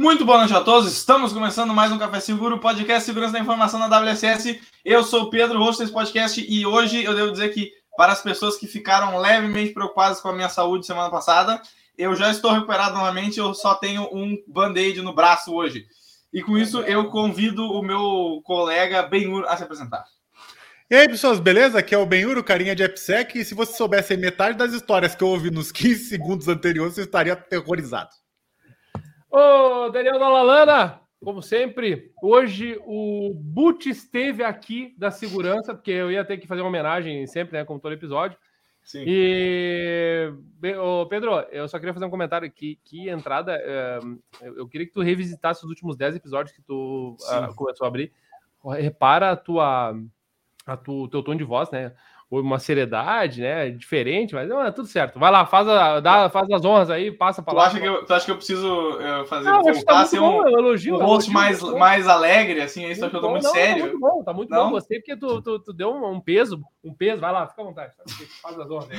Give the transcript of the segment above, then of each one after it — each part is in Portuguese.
Muito boa noite a todos. Estamos começando mais um Café Seguro, podcast Segurança da Informação na WSS. Eu sou o Pedro, host desse podcast, e hoje eu devo dizer que, para as pessoas que ficaram levemente preocupadas com a minha saúde semana passada, eu já estou recuperado novamente, eu só tenho um band-aid no braço hoje. E com isso, eu convido o meu colega Benhur a se apresentar. E aí, pessoas, beleza? Aqui é o Benhuro, carinha de AppSec, e se você soubesse metade das histórias que eu ouvi nos 15 segundos anteriores, você estaria aterrorizado. Ô, Daniel Dalalana, como sempre, hoje o Butch esteve aqui da segurança, porque eu ia ter que fazer uma homenagem sempre, né, como todo episódio. Sim. E, ô, Pedro, eu só queria fazer um comentário aqui, que entrada, é, eu queria que tu revisitasse os últimos 10 episódios que tu uh, começou a abrir. Repara a tua, a tu, teu tom de voz, né? Uma seriedade, né? Diferente, mas não, é tudo certo. Vai lá, faz, a, dá, faz as honras aí, passa para lá. Acha que eu, tu acha que eu preciso uh, fazer não, tá a ser um, elogio, um rosto mais, mais alegre, assim? É isso que eu tô muito não, sério. Tá muito bom, tá muito não? bom. Gostei porque tu, tu, tu, deu um peso, um peso. Vai lá, fica à vontade. Faz as honras aí.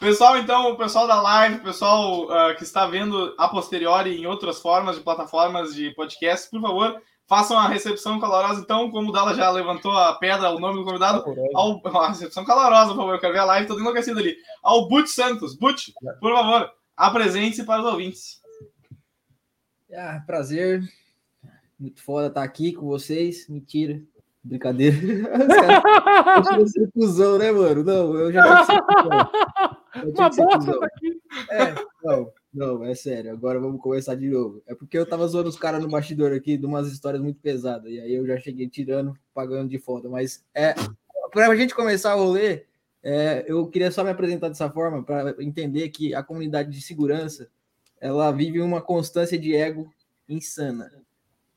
Pessoal, então, o pessoal da live, o pessoal uh, que está vendo a posteriori em outras formas de plataformas de podcast, por favor, façam a recepção calorosa, então, como o Dala já levantou a pedra, o nome do convidado, ao, a recepção calorosa, por favor, eu quero ver a live, tô enlouquecido ali. Ao Butch Santos. Butch, por favor, apresente-se para os ouvintes. Ah, prazer. Muito foda estar aqui com vocês. Mentira. Brincadeira. Os ser cuzão, né, mano? Não, eu já tinha que ser cuzão. Uma bosta tá aqui. É, não. Não, é sério. Agora vamos começar de novo. É porque eu tava zoando os caras no bastidor aqui de umas histórias muito pesadas. E aí eu já cheguei tirando, pagando de foda. Mas é para a gente começar o rolê, é, eu queria só me apresentar dessa forma para entender que a comunidade de segurança ela vive uma constância de ego insana.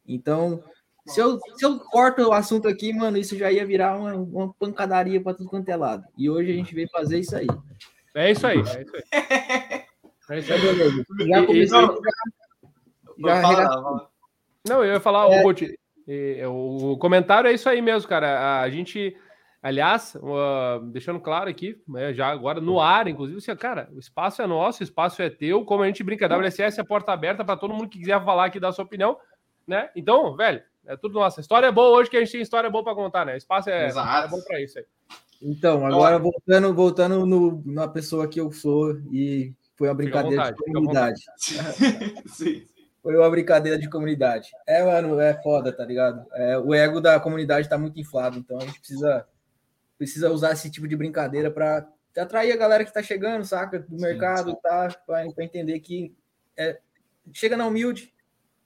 Então, se eu, se eu corto o assunto aqui, mano, isso já ia virar uma, uma pancadaria para tudo quanto é lado. E hoje a gente veio fazer isso aí. É isso aí, é isso aí. É. Já comecei. Já, já, Não, eu ia falar, é. o, o comentário é isso aí mesmo, cara. A gente, aliás, uh, deixando claro aqui, né, já agora no ar, inclusive, assim, cara, o espaço é nosso, o espaço é teu, como a gente brinca, a WSS é a porta aberta para todo mundo que quiser falar aqui, dar sua opinião, né? Então, velho, é tudo nosso. A história é boa hoje, que a gente tem história boa para contar, né? O espaço é, é bom para isso aí. Então, agora voltando, voltando no, na pessoa que eu sou e foi uma brincadeira vontade, de comunidade. Sim. Foi uma brincadeira de comunidade. É, mano, é foda, tá ligado? É, o ego da comunidade tá muito inflado, então a gente precisa, precisa usar esse tipo de brincadeira para atrair a galera que tá chegando, saca? Do sim, mercado, sim. tá? Para entender que é, chega na humilde,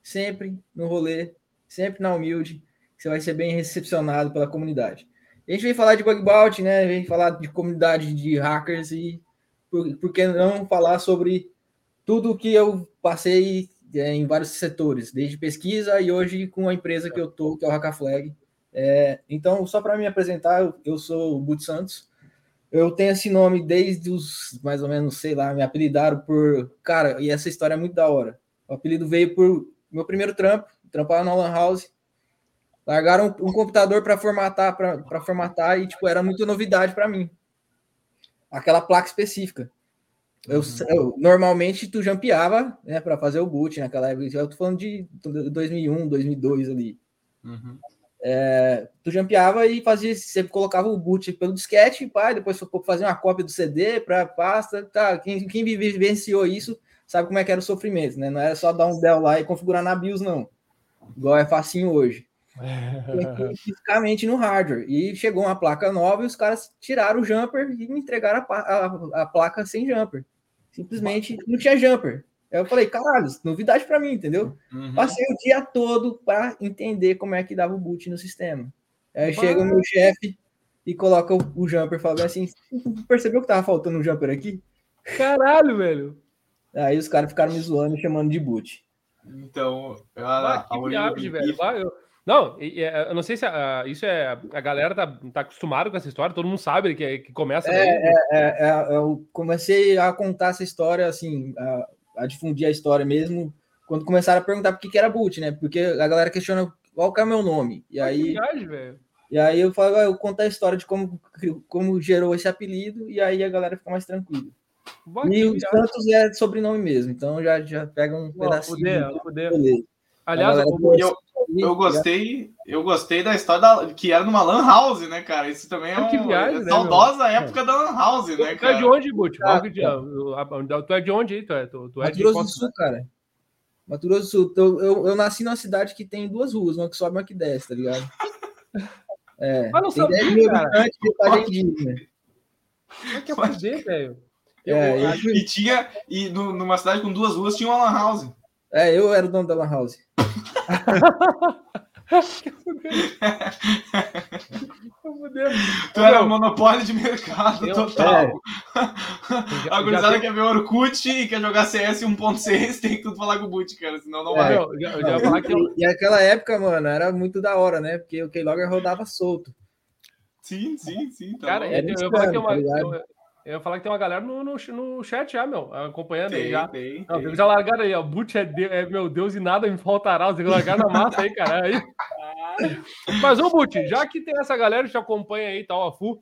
sempre no rolê, sempre na humilde, que você vai ser bem recepcionado pela comunidade. A gente vem falar de bug bounty, né? Vem falar de comunidade de hackers e por, por que não falar sobre tudo que eu passei é, em vários setores, desde pesquisa e hoje com a empresa que eu tô, que é o Hackaflag. É, então, só para me apresentar, eu, eu sou o Butch Santos. Eu tenho esse nome desde os, mais ou menos, sei lá, me apelidaram por. Cara, e essa história é muito da hora. O apelido veio por meu primeiro trampo, trampava na Lan House. Largaram um, um computador para formatar, para formatar, e tipo, era muita novidade para mim. Aquela placa específica. Eu, uhum. eu, normalmente tu jampeava, né, para fazer o boot naquela época. Eu tô falando de 2001, 2002 ali. Uhum. É, tu jampeava e fazia, você colocava o boot pelo disquete, pá, depois fazia uma cópia do CD para pasta. Tá, quem, quem vivenciou isso sabe como é que era o sofrimento, né? Não era só dar um del lá e configurar na BIOS, não. Igual é facinho hoje fisicamente no hardware. E chegou uma placa nova e os caras tiraram o jumper e me entregaram a, a, a placa sem jumper. Simplesmente não tinha jumper. Eu falei, caralho, novidade para mim, entendeu? Uhum. Passei o dia todo para entender como é que dava o boot no sistema. Aí chega o meu chefe e coloca o, o jumper, fala assim: percebeu que tava faltando um jumper aqui? Caralho, velho. Aí os caras ficaram me zoando, chamando de boot. Então, a, ah, que a, a velho. eu, não, eu não sei se a, isso é. A galera tá, tá acostumada com essa história, todo mundo sabe que, que começa. É, é, é, é, eu comecei a contar essa história, assim, a, a, difundir a história mesmo, quando começaram a perguntar por que, que era boot, né? Porque a galera questiona qual que é o meu nome. E aí. Viagem, e aí eu falo, eu conto a história de como, como gerou esse apelido, e aí a galera fica mais tranquila. e o Santos é sobrenome mesmo, então já, já pega um Uau, pedacinho. Poder, poder. Aliás, eu, eu, gostei, eu gostei da história da, que era numa Lan House, né, cara? Isso também é, um, que viagem, é né, saudosa meu? época da Lan House, né, cara? Tu é de onde, Butch? Ah, tu é de onde aí? Tu é, tu, tu é Mato Grosso do Sul, cara. Mato Grosso do Sul. Eu, eu, eu, nasci numa cidade que tem duas ruas, uma que sobe e uma que desce, tá ligado? É, Mas não tem 10 mil habitantes de Pagentinha. Como é que é fazer, velho? É, eu. E tinha, e numa cidade com duas ruas tinha uma Lan House. É, eu era o dono da Lan House. tu era monopólio de mercado eu, total. É. A gurizada quer ver Orkut e quer jogar CS 1.6, tem que tudo falar com o Boot, cara, senão não é. vai. Eu, eu, eu falar que e, e aquela época, mano, era muito da hora, né? Porque o Keylogger rodava solto. Sim, sim, sim. Tá cara, eu, eu, falar que é uma, tá eu ia falar que tem uma galera no, no, no chat já, meu, acompanhando tem, aí já. Tem, não, tem. Já largaram aí, ó. Butch é, de, é, meu Deus e nada me faltará. Você largaram na massa aí, cara. Aí. Mas, ô, Butch, já que tem essa galera que te acompanha aí, tal, a FU,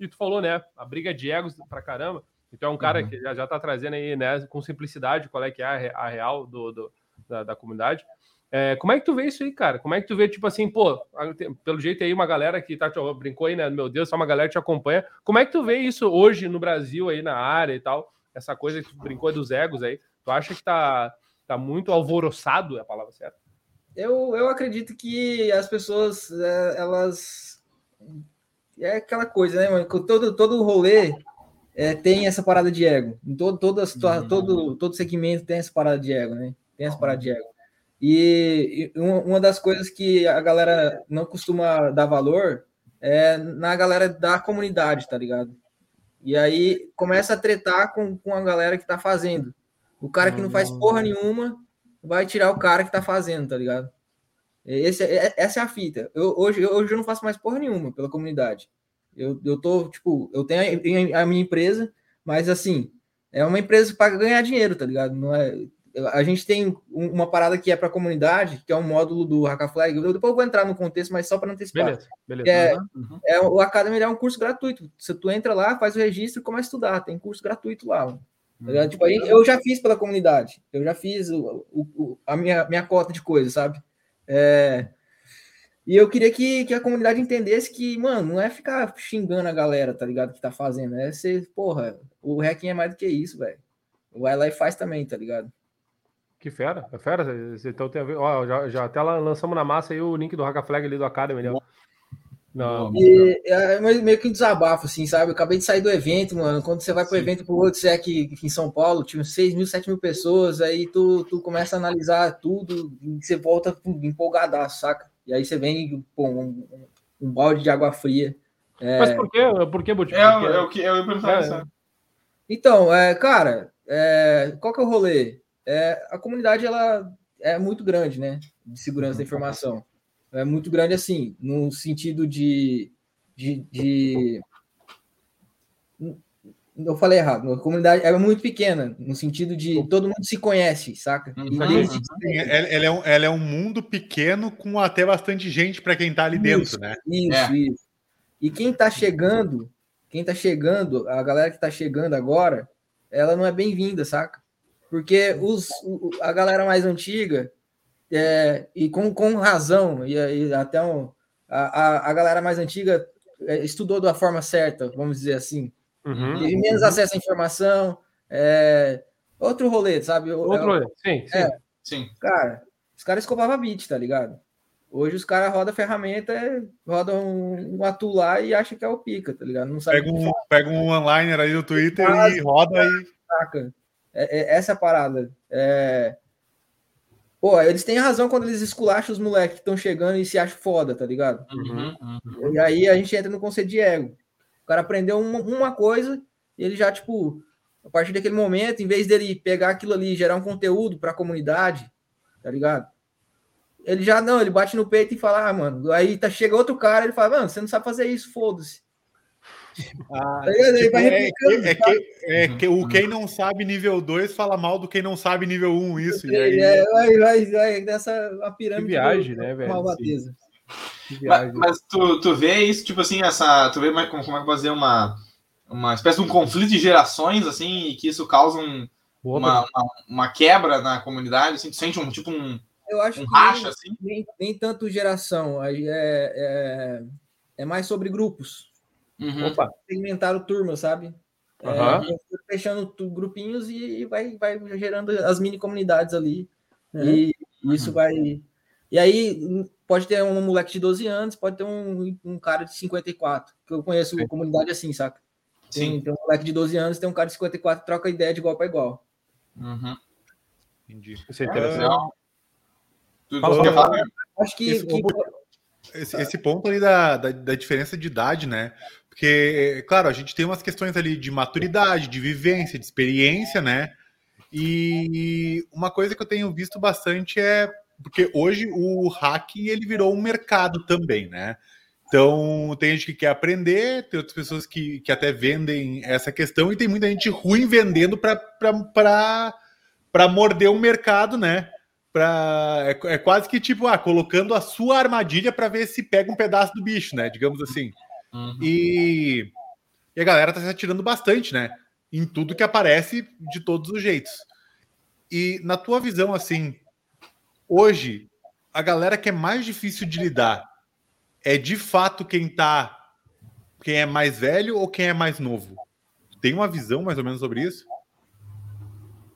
e tu falou, né? A briga de egos pra caramba. Então é um cara uhum. que já, já tá trazendo aí, né, com simplicidade, qual é que é a, a real do, do da, da comunidade. É, como é que tu vê isso aí, cara? Como é que tu vê, tipo assim, pô, pelo jeito aí, uma galera que tá, brincou aí, né? Meu Deus, só uma galera que te acompanha. Como é que tu vê isso hoje no Brasil aí na área e tal? Essa coisa que tu brincou dos egos aí. Tu acha que tá, tá muito alvoroçado, é a palavra certa? Eu, eu acredito que as pessoas, é, elas. É aquela coisa, né, mano? Todo, todo rolê é, tem essa parada de ego. Todo, todo, uhum. todo, todo segmento tem essa parada de ego, né? Tem essa parada de ego. E, uma das coisas que a galera não costuma dar valor é na galera da comunidade, tá ligado? E aí começa a tretar com, com a galera que tá fazendo. O cara que não faz porra nenhuma vai tirar o cara que tá fazendo, tá ligado? Esse, é, essa é a fita. Eu, hoje, hoje eu não faço mais porra nenhuma pela comunidade. Eu, eu tô, tipo, eu tenho a, a minha empresa, mas assim, é uma empresa para ganhar dinheiro, tá ligado? Não é, a gente tem uma parada que é para a comunidade, que é um módulo do Hackaflag. Eu depois eu vou entrar no contexto, mas só para antecipar. Beleza, beleza. É, uhum. é, o Academy é um curso gratuito. Você tu entra lá, faz o registro e começa a estudar. Tem curso gratuito lá. Uhum. Tipo, aí, eu já fiz pela comunidade. Eu já fiz o, o, a minha, minha cota de coisas, sabe? É, e eu queria que, que a comunidade entendesse que, mano, não é ficar xingando a galera, tá ligado? Que tá fazendo. É ser, porra, o hacking é mais do que isso, velho. Vai lá e faz também, tá ligado? Que fera, é fera. Então tem a ver. Ó, já, já até lançamos na massa aí o link do Haga Flag ali do Academy. Né? Não, e, é meio que um desabafo, assim, sabe? Eu acabei de sair do evento, mano. Quando você vai pro Sim. evento pro outro, você é aqui, aqui em São Paulo, tinha 6 mil, 7 mil pessoas, aí tu, tu começa a analisar tudo e você volta empolgadaço, saca? E aí você vem pô, um, um, balde de água fria. É... Mas por quê? Por que, Botinho? É, é, o que eu ia perguntar é, Então, é, cara, é, qual que é o rolê? É, a comunidade ela é muito grande, né? De segurança da informação. É muito grande, assim, no sentido de. de, de... Eu falei errado, a comunidade é muito pequena, no sentido de todo mundo se conhece, saca? Uhum. Ela, ela, é um, ela é um mundo pequeno com até bastante gente para quem está ali isso, dentro, né? Isso, é. isso. E quem está chegando, quem está chegando, a galera que está chegando agora, ela não é bem-vinda, saca? Porque os, a galera mais antiga, é, e com, com razão, e, e até um, a, a, galera mais antiga é, estudou da forma certa, vamos dizer assim. Uhum. Teve menos uhum. acesso à informação. É, outro rolê, sabe? Outro rolê, sim, sim. É, sim. Cara, os caras escovavam bit, tá ligado? Hoje os caras rodam ferramenta, rodam um, um atu lá e acham que é o pica, tá ligado? Não sabe pega, um, pega um onliner aí no Twitter e roda aí. Saca? É, é, essa é a parada. É... Pô, eles têm razão quando eles esculacham os moleques que estão chegando e se acham foda, tá ligado? Uhum, uhum. E aí a gente entra no conceito de ego. O cara aprendeu uma, uma coisa e ele já, tipo, a partir daquele momento, em vez dele pegar aquilo ali e gerar um conteúdo para a comunidade, tá ligado? Ele já não, ele bate no peito e fala, ah, mano, aí tá, chega outro cara, ele fala, mano, você não sabe fazer isso, foda-se. Ah, tá tipo, é, é, que, é que o quem não sabe nível 2 fala mal do quem não sabe nível 1, um, isso. E aí... É, vai, vai, vai nessa a pirâmide. Que viagem, do, né, velho? Malvadeza. Mas, mas, tu, tu vê isso, tipo assim, essa. Tu vê como, como é que fazer uma, uma espécie de um conflito de gerações, assim, e que isso causa um, uma, uma, uma, quebra na comunidade, assim, tu sente um tipo um, eu acho um que racha, nem, assim? nem, nem, tanto geração, é, é, é mais sobre grupos. Uhum. Opa, segmentaram turma, sabe? Uhum. É, fechando grupinhos e vai, vai gerando as mini comunidades ali. Uhum. E isso vai. E aí pode ter um moleque de 12 anos, pode ter um, um cara de 54, que eu conheço Sim. comunidade assim, saca? Tem, Sim. tem um moleque de 12 anos, tem um cara de 54, troca ideia de igual para igual. Uhum. Entendi. Isso é interessante. É... Fala, fala, Acho que. Esse, que... Esse, esse, ponto ali da, da, da, diferença de idade, né? Porque, claro, a gente tem umas questões ali de maturidade, de vivência, de experiência, né? E uma coisa que eu tenho visto bastante é porque hoje o hacking ele virou um mercado também, né? Então, tem gente que quer aprender, tem outras pessoas que, que até vendem essa questão, e tem muita gente ruim vendendo para morder o mercado, né? Pra, é, é, quase que tipo, ah, colocando a sua armadilha para ver se pega um pedaço do bicho, né? Digamos assim. Uhum. E, e a galera tá se atirando bastante, né? Em tudo que aparece de todos os jeitos. E na tua visão, assim, hoje, a galera que é mais difícil de lidar é de fato quem tá. Quem é mais velho ou quem é mais novo? Tem uma visão mais ou menos sobre isso?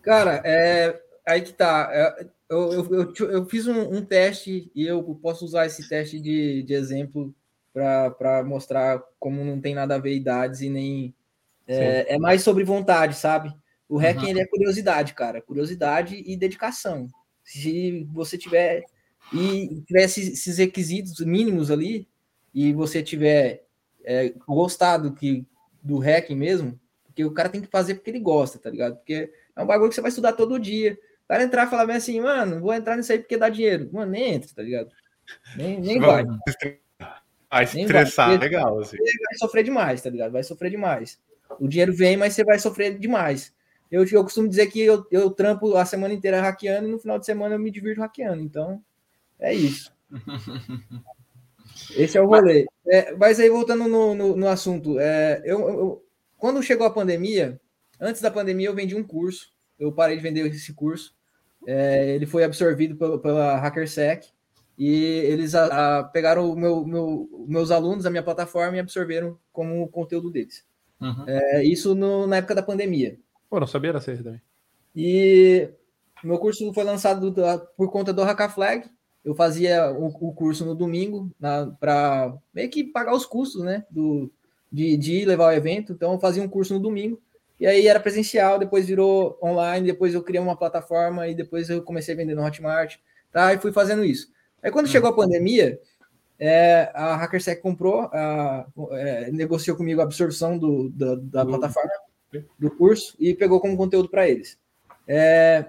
Cara, é aí que tá. É, eu, eu, eu, eu fiz um, um, teste e eu posso usar esse teste de, de exemplo para mostrar como não tem nada a ver idades e nem. É, é mais sobre vontade, sabe? O hacking uhum. ele é curiosidade, cara. Curiosidade e dedicação. Se você tiver e tiver esses requisitos mínimos ali, e você tiver é, gostado que, do hacking mesmo, porque o cara tem que fazer porque ele gosta, tá ligado? Porque é um bagulho que você vai estudar todo dia. O cara entrar e falar assim, mano, vou entrar nisso aí porque dá dinheiro. Mano, nem entra, tá ligado? Nem, nem vai. Vai se estressar, vai. legal. Assim. Você vai sofrer demais, tá ligado? Vai sofrer demais. O dinheiro vem, mas você vai sofrer demais. Eu, eu costumo dizer que eu, eu trampo a semana inteira hackeando e no final de semana eu me divirto hackeando. Então, é isso. Esse é o rolê. É, mas aí, voltando no, no, no assunto, é, eu, eu, quando chegou a pandemia, antes da pandemia, eu vendi um curso. Eu parei de vender esse curso. É, ele foi absorvido pela, pela HackerSec e eles a, a, pegaram meu, meu, meus alunos, a minha plataforma e absorveram como conteúdo deles. Uhum. É, isso no, na época da pandemia. Pô, não sabia certo também. E meu curso foi lançado por conta do Hackaflag eu fazia o, o curso no domingo para meio que pagar os custos, né? Do, de, de levar o evento. Então, eu fazia um curso no domingo. E aí era presencial, depois virou online, depois eu criei uma plataforma e depois eu comecei a vender no Hotmart, tá? E fui fazendo isso. Aí quando hum. chegou a pandemia, é, a HackerSec comprou, a, é, negociou comigo a absorção do, da, da plataforma, do curso, e pegou como conteúdo para eles. É,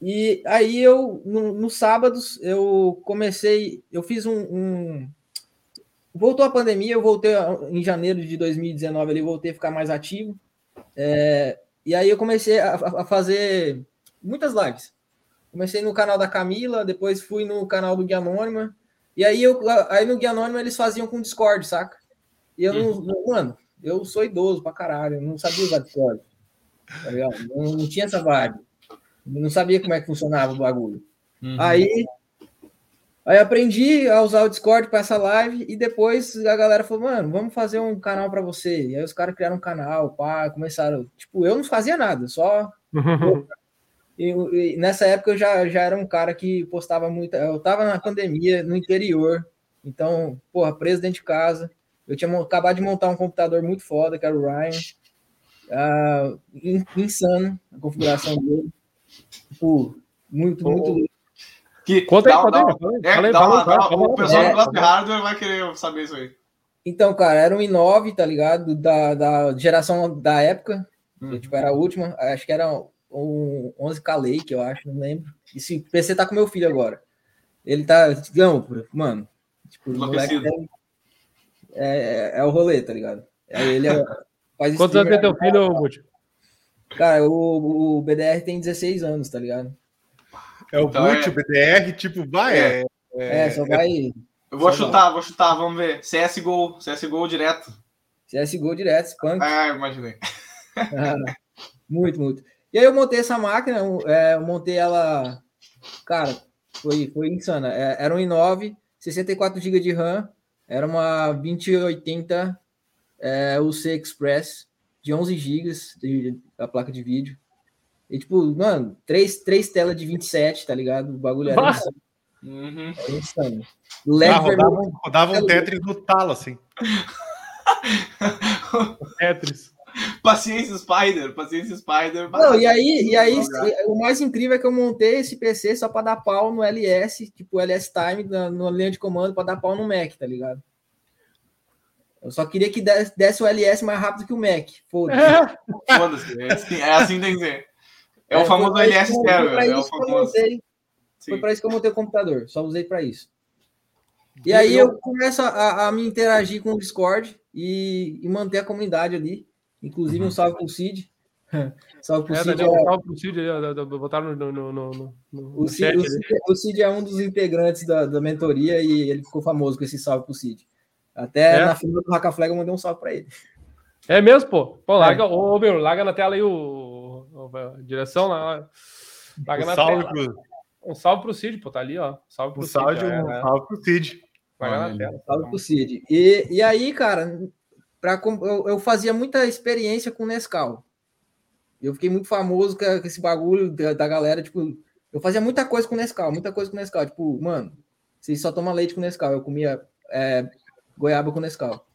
e aí eu, no, no sábados, eu comecei, eu fiz um, um, Voltou a pandemia, eu voltei em janeiro de 2019 ali, voltei a ficar mais ativo. É, e aí eu comecei a, a, fazer muitas lives. Comecei no canal da Camila, depois fui no canal do Guia Anônima. E aí, eu, aí no Guia Anônima eles faziam com Discord, saca? E eu não, uhum. mano, eu sou idoso pra caralho, eu não sabia usar Discord. Tá não, não tinha essa vibe. Não sabia como é que funcionava o bagulho. Uhum. Aí, aí aprendi a usar o Discord para essa live e depois a galera falou, mano, vamos fazer um canal para você. E aí os caras criaram um canal, pá, começaram. Tipo, eu não fazia nada, só. e, e, nessa época eu já, já era um cara que postava muito. Eu tava na pandemia, no interior, então, porra, preso dentro de casa. Eu tinha acabado de montar um computador muito foda, que era o Ryan. Uh, insano a configuração dele. Tipo, muito, oh. muito. Que, conta aí, conta aí. É, o pessoal é, do Club Hardware vai querer saber isso aí. Então, cara, era um i9, tá ligado? Da, da geração da época. Hum. Tipo, era a última. Acho que era um 11K Lake, eu acho, não lembro. Esse PC tá com meu filho agora. Ele tá. Não, mano. Tipo, o moleque é, é, é, o rolê, tá ligado? Aí ele é, faz Quantos anos tem teu filho, Múltiplo? Cara, o, o BDR tem 16 anos, tá ligado? É o então é... o BDR, tipo, vai. É, é, é só vai. Eu vou chutar, vai. vou chutar, vamos ver. CSGO, CSGO direto. CSGO direto, Spunk. Ah, imaginei. Ah, muito, muito. E aí eu montei essa máquina, é, eu montei ela, cara, Foi, foi insana. É, era um i9, 64 GB de RAM, era uma 2080 é, UC Express de 11 GB da placa de vídeo. E, tipo, mano, três, três telas de 27, tá ligado? O bagulho era insano. Uhum. Era insano. LED ah, rodava, rodava um Tetris no talo, assim. Tetris. Paciência Spider, paciência Spider. Não, e aí, e aí o mais incrível é que eu montei esse PC só para dar pau no LS, tipo LS Time, na, na linha de comando, para dar pau no Mac, tá ligado? Eu só queria que desse, desse o LS mais rápido que o Mac. Foda-se. Foda-se. É assim, é assim tem que ser. É, é o famoso LS Stereo. É o famoso. Foi para isso que eu montei o computador. Só usei para isso. E aí eu começo a, a, me interagir com o Discord e, e manter a comunidade ali. Inclusive, um salve pro Cid. salve pro é, Cid. É... Um salve pro Cid, botaram no, no, no, no, no o, Cid, o, Cid, o, Cid, é um dos integrantes da, da mentoria e ele ficou famoso com esse salve pro Cid. Até é. na fila do Flag eu mandei um salve para ele. É mesmo, pô? Pô, larga, é. ô, meu, larga na tela aí o, o a direção lá. Larga um na salve tela. Pro... Um salve pro Cid, pô, tá ali, ó. Salve pro um Cid. Salve, é, um né? salve pro Cid. Larga na tela. Salve pro Cid. E, e aí, cara, pra, eu, eu fazia muita experiência com Nescau. Eu fiquei muito famoso com esse bagulho da, da galera, tipo, eu fazia muita coisa com Nescau, muita coisa com Nescau. Tipo, mano, vocês só tomam leite com Nescau. Eu comia é, goiaba com Nescau.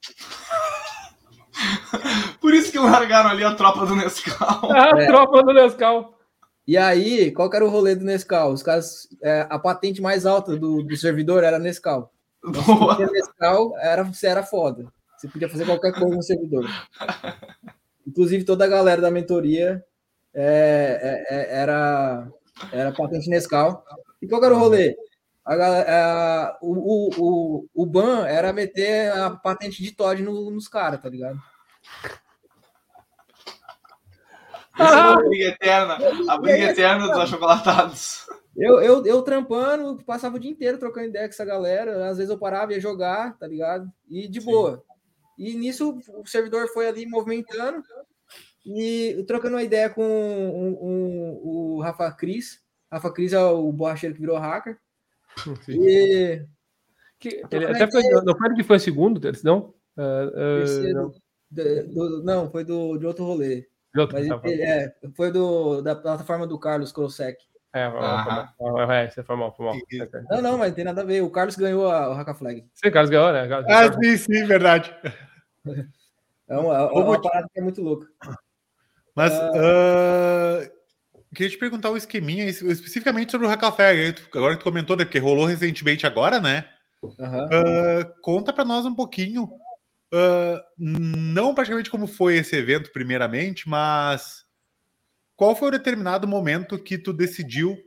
Por isso que largaram ali a tropa do Nescau. É. A tropa do Nescau. E aí, qual que era o rolê do Nescau? Os caras, é, a patente mais alta do, do servidor era Nescau. Boa. Nescau era, você era foda. Você podia fazer qualquer coisa no servidor. Inclusive, toda a galera da mentoria é, é, é era, era patente Nescau. E qual era o rolê? A, a, o, o, o, ban era meter a patente de Todd no, nos caras, tá ligado? Ah! a briga eterna, a briga eterna dos achocolatados. Eu, eu, eu trampando, passava o dia inteiro trocando ideia com essa galera. Às vezes eu parava e ia jogar, tá ligado? E de Sim. boa. E nisso o servidor foi ali movimentando e trocando uma ideia com um, um, o Rafa Cris. Rafa Cris é o borracheiro que virou hacker. Sim. E. Que, ele até foi, não foi que foi segundo, não? Uh, uh, não. Do, do, não, foi do, de outro rolê. De outro, Mas, tá ele, é, foi do, da plataforma do Carlos Krosek. É, ah. é, você foi mal, foi mal. Não, não, mas não tem nada a ver. O Carlos ganhou a, o Haka Flag. Sim, o Carlos ganhou, né? Ah, sim, sim, verdade. É uma, é uma parada que é muito louca. Mas uh... Uh, queria te perguntar um esqueminha especificamente sobre o Haka Flag. Agora que tu comentou, né? Porque rolou recentemente agora, né? Uhum. Uh, conta para nós um pouquinho. não praticamente como foi esse evento, primeiramente, mas qual foi o determinado momento que tu decidiu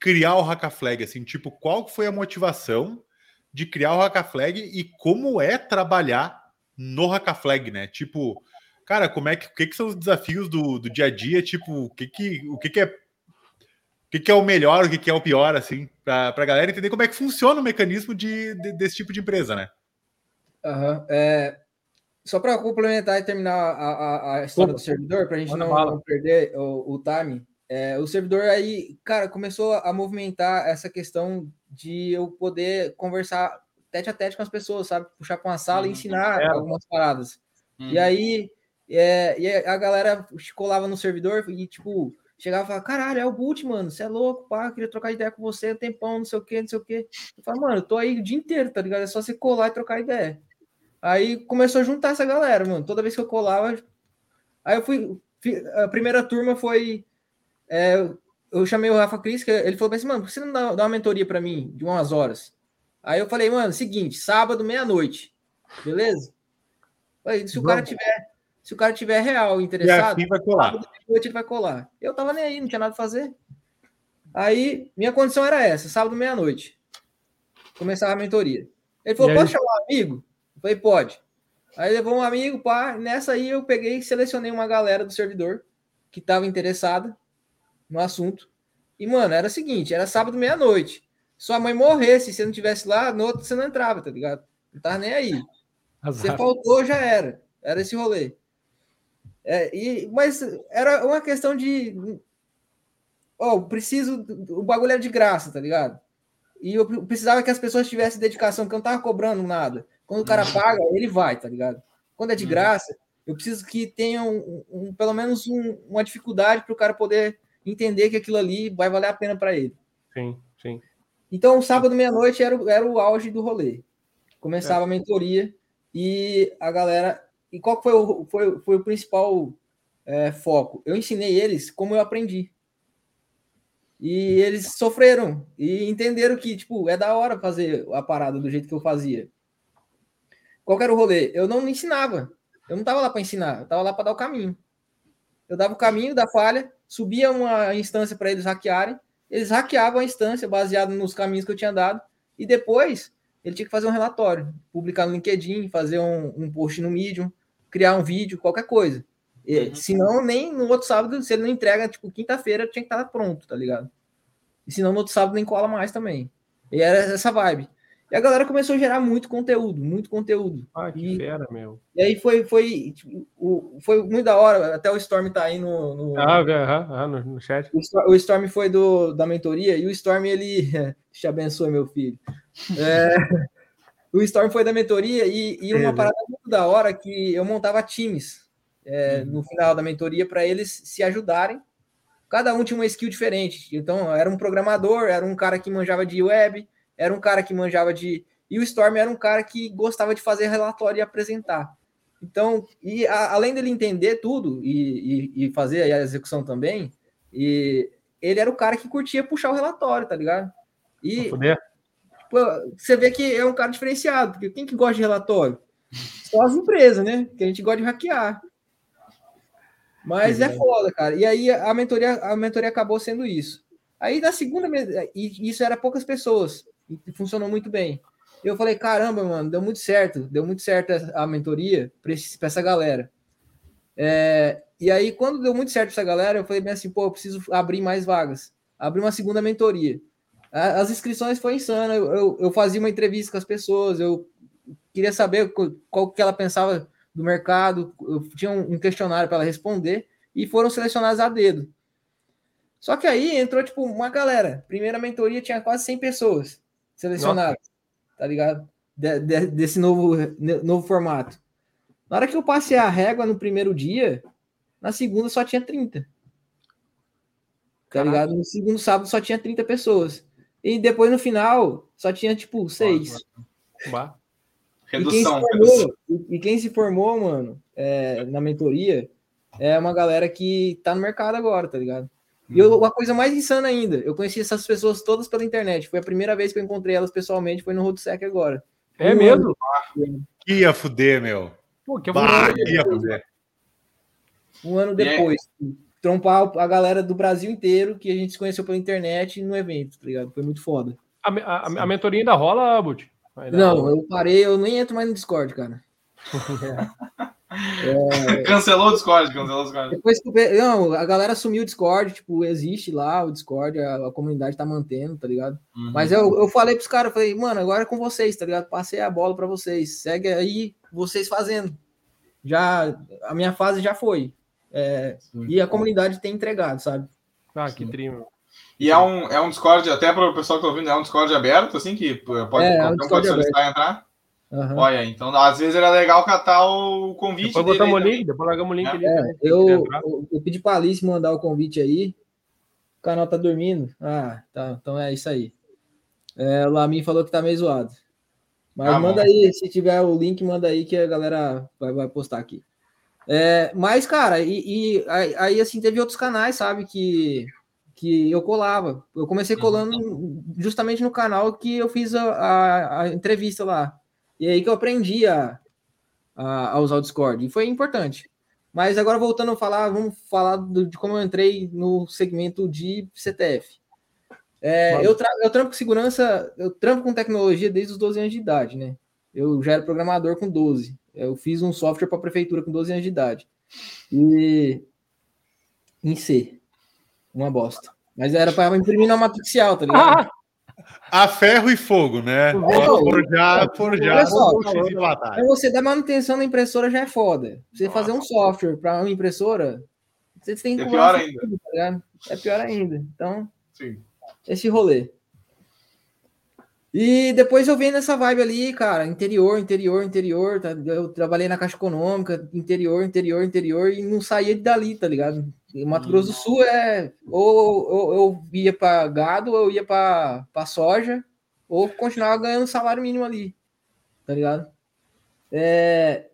criar o Haka Flag? Assim, tipo, qual foi a motivação de criar o Haka Flag e como é trabalhar no Haka Flag, né? Tipo, cara, como é que, o que, que são os desafios do, do dia a dia? Tipo, o que que, o que, que é o que, que é o melhor, o que, que é o pior, assim, para a galera entender como é que funciona o mecanismo de, de desse tipo de empresa, né? Uhum. É, só para complementar e terminar a, a, a história Opa. do servidor, para a gente não, não, perder o, o time, é, o servidor aí, cara, começou a movimentar essa questão de eu poder conversar tete a tete com as pessoas, sabe? Puxar para uma sala uhum. e ensinar é. algumas paradas. Uhum. E aí, é, e a galera colava no servidor e, tipo, chegava e falava, caralho, é o Boot, mano, você é louco, pá, queria trocar ideia com você, um tempão, não sei o que, não sei o que. Eu falava, mano, eu tô aí o dia inteiro, tá ligado? É só você colar e trocar ideia. Aí começou a juntar essa galera, mano. Toda vez que eu colava. Aí eu fui. A primeira turma foi. É, eu chamei o Rafa Cris, que ele falou assim, mano, por que você não dá, uma mentoria para mim de umas horas? Aí eu falei, mano, seguinte, sábado, meia-noite. Beleza? Aí, se o cara tiver. Se o cara tiver real interessado, vai colar. Sábado, noite ele vai colar. Eu tava nem aí, não tinha nada a fazer. Aí, minha condição era essa, sábado, meia-noite. Começava a mentoria. Ele falou, posso chamar um amigo? Falei, pode. Aí levou um amigo, pá. Nessa aí eu peguei e selecionei uma galera do servidor que estava interessada no assunto. E, mano, era o seguinte: era sábado, meia-noite. Sua mãe morresse, se você não tivesse lá, no outro você não entrava, tá ligado? Não tava nem aí. Azar. Você faltou, já era. Era esse rolê. É, e, mas era uma questão de. Ó, oh, preciso. O bagulho é de graça, tá ligado? e eu precisava que as pessoas tivessem dedicação, que eu não tava cobrando nada. Quando o cara uhum. paga, ele vai, tá ligado? Quando é de uhum. graça, eu preciso que tenha um, um, pelo menos um, uma dificuldade para o cara poder entender que aquilo ali vai valer a pena para ele. Sim, sim. Então, sábado meia-noite era, era o auge do rolê. Começava é. a mentoria e a galera. E qual foi o, foi, foi o principal é, foco? Eu ensinei eles como eu aprendi. E eles sofreram e entenderam que, tipo, é da hora fazer a parada do jeito que eu fazia. Qual era o rolê? Eu não ensinava. Eu não estava lá para ensinar, eu estava lá para dar o caminho. Eu dava o caminho da falha, subia uma instância para eles hackearem, eles hackeavam a instância baseado nos caminhos que eu tinha dado, e depois ele tinha que fazer um relatório, publicar no LinkedIn, fazer um, um post no Medium, criar um vídeo, qualquer coisa. E, uhum. Senão, nem no outro sábado, se ele não entrega, tipo, quinta-feira tinha que estar pronto, tá ligado? E senão no outro sábado nem cola mais também. E era essa vibe. E a galera começou a gerar muito conteúdo, muito conteúdo. Ah, que e, fera, meu. E aí foi, foi, tipo, o, foi muito da hora. Até o Storm tá aí no. no ah, ah, ah, no, no, chat. O, Storm foi do, da mentoria e o Storm, ele. Te abençoe, meu filho. É, o Storm foi da mentoria e, e uma parada muito da hora que eu montava times é, uhum. no final da mentoria para eles se ajudarem. Cada um tinha uma skill diferente. Então, era um programador, era um cara que manjava de web era um cara que manjava de. E o Storm era um cara que gostava de fazer relatório e apresentar. Então, e a, além dele entender tudo e, e, e, fazer a execução também, e ele era o cara que curtia puxar o relatório, tá ligado? E tipo, você vê que é um cara diferenciado, porque quem que gosta de relatório? Só as empresas, né? Que a gente gosta de hackear. Mas é foda, cara. E aí a mentoria, a mentoria acabou sendo isso. Aí na segunda, e isso era poucas pessoas e funcionou muito bem. Eu falei, caramba, mano, deu muito certo, deu muito certo a mentoria para essa galera. É, e aí, quando deu muito certo essa galera, eu falei bem assim, pô, eu preciso abrir mais vagas. Abrir uma segunda mentoria. As inscrições foi insana. Eu, eu, eu, fazia uma entrevista com as pessoas, eu queria saber qual que ela pensava do mercado, eu tinha um questionário para ela responder, e foram selecionadas a dedo. Só que aí entrou, tipo, uma galera. Primeira mentoria tinha quase 100 pessoas selecionados, Nossa. tá ligado? De, de, desse novo, novo formato. Na hora que eu passei a régua no primeiro dia, na segunda só tinha 30. Tá Caraca. ligado? No segundo sábado só tinha 30 pessoas. E depois no final só tinha tipo 6. Redução. E quem, formou, e quem se formou, mano, é, na mentoria, é uma galera que tá no mercado agora, tá ligado? E eu, uhum. a coisa mais insana ainda, eu conheci essas pessoas todas pela internet. Foi a primeira vez que eu encontrei elas pessoalmente, foi no Roadsec agora. É um mesmo? Que ia fuder, meu. Pô, que bah, ia fuder. Um ano depois. Trompar a galera do Brasil inteiro que a gente se conheceu pela internet no evento, tá ligado? Foi muito foda. A, a, a mentoria ainda rola, Bud? Não, eu parei, eu nem entro mais no Discord, cara. É... cancelou o Discord, cancelou o Discord. Depois que, não, a galera sumiu o Discord, tipo, existe lá o Discord, a, a comunidade tá mantendo, tá ligado? Uhum. Mas eu, eu falei pros caras, falei, mano, agora é com vocês, tá ligado? Passei a bola para vocês, segue aí vocês fazendo. Já, a minha fase já foi. É, e a comunidade tem entregado, sabe? Ah, que trimo. E é um, é um Discord, até para o pessoal que tá ouvindo, é um Discord aberto, assim, que pode, é, é um pode solicitar entrar? Uhum. Olha, então às vezes era legal catar o convite. Depois botamos o link, depois largamos o link é. ali. É, eu, eu, eu, pedi para a Alice mandar o convite aí. O canal tá dormindo. Ah, tá. Então é isso aí. É, o Lamin falou que tá meio zoado. Mas ah, manda bom. aí, se tiver o link, manda aí que a galera vai, vai postar aqui. É, mas, cara, e, e aí, aí, assim, teve outros canais, sabe, que, que eu colava. Eu comecei colando uhum. justamente no canal que eu fiz a, a, a entrevista lá. E aí que eu aprendi a, a, a, usar o Discord. E foi importante. Mas agora voltando a falar, vamos falar do, de como eu entrei no segmento de CTF. É, eu, tra eu trampo com segurança, eu trampo com tecnologia desde os 12 anos de idade, né? Eu já era programador com 12. Eu fiz um software para a prefeitura com 12 anos de idade. E em C. Uma bosta. Mas era para imprimir na matricial, tá ligado? Ah! A ferro e fogo, né? Forjar, forjar. Então você dar manutenção na impressora já é foda. Você fazer um software para uma impressora, você tem que. É pior ainda. Tudo, tá é pior ainda. Então, Sim. esse rolê. E depois eu venho nessa vibe ali, cara, interior, interior, interior. Tá? Eu trabalhei na Caixa Econômica, interior, interior, interior, e não saía dali, tá ligado? E Mato Grosso do Sul é ou, ou eu ia para gado, ou eu ia para soja, ou continuava ganhando salário mínimo ali, tá ligado? É...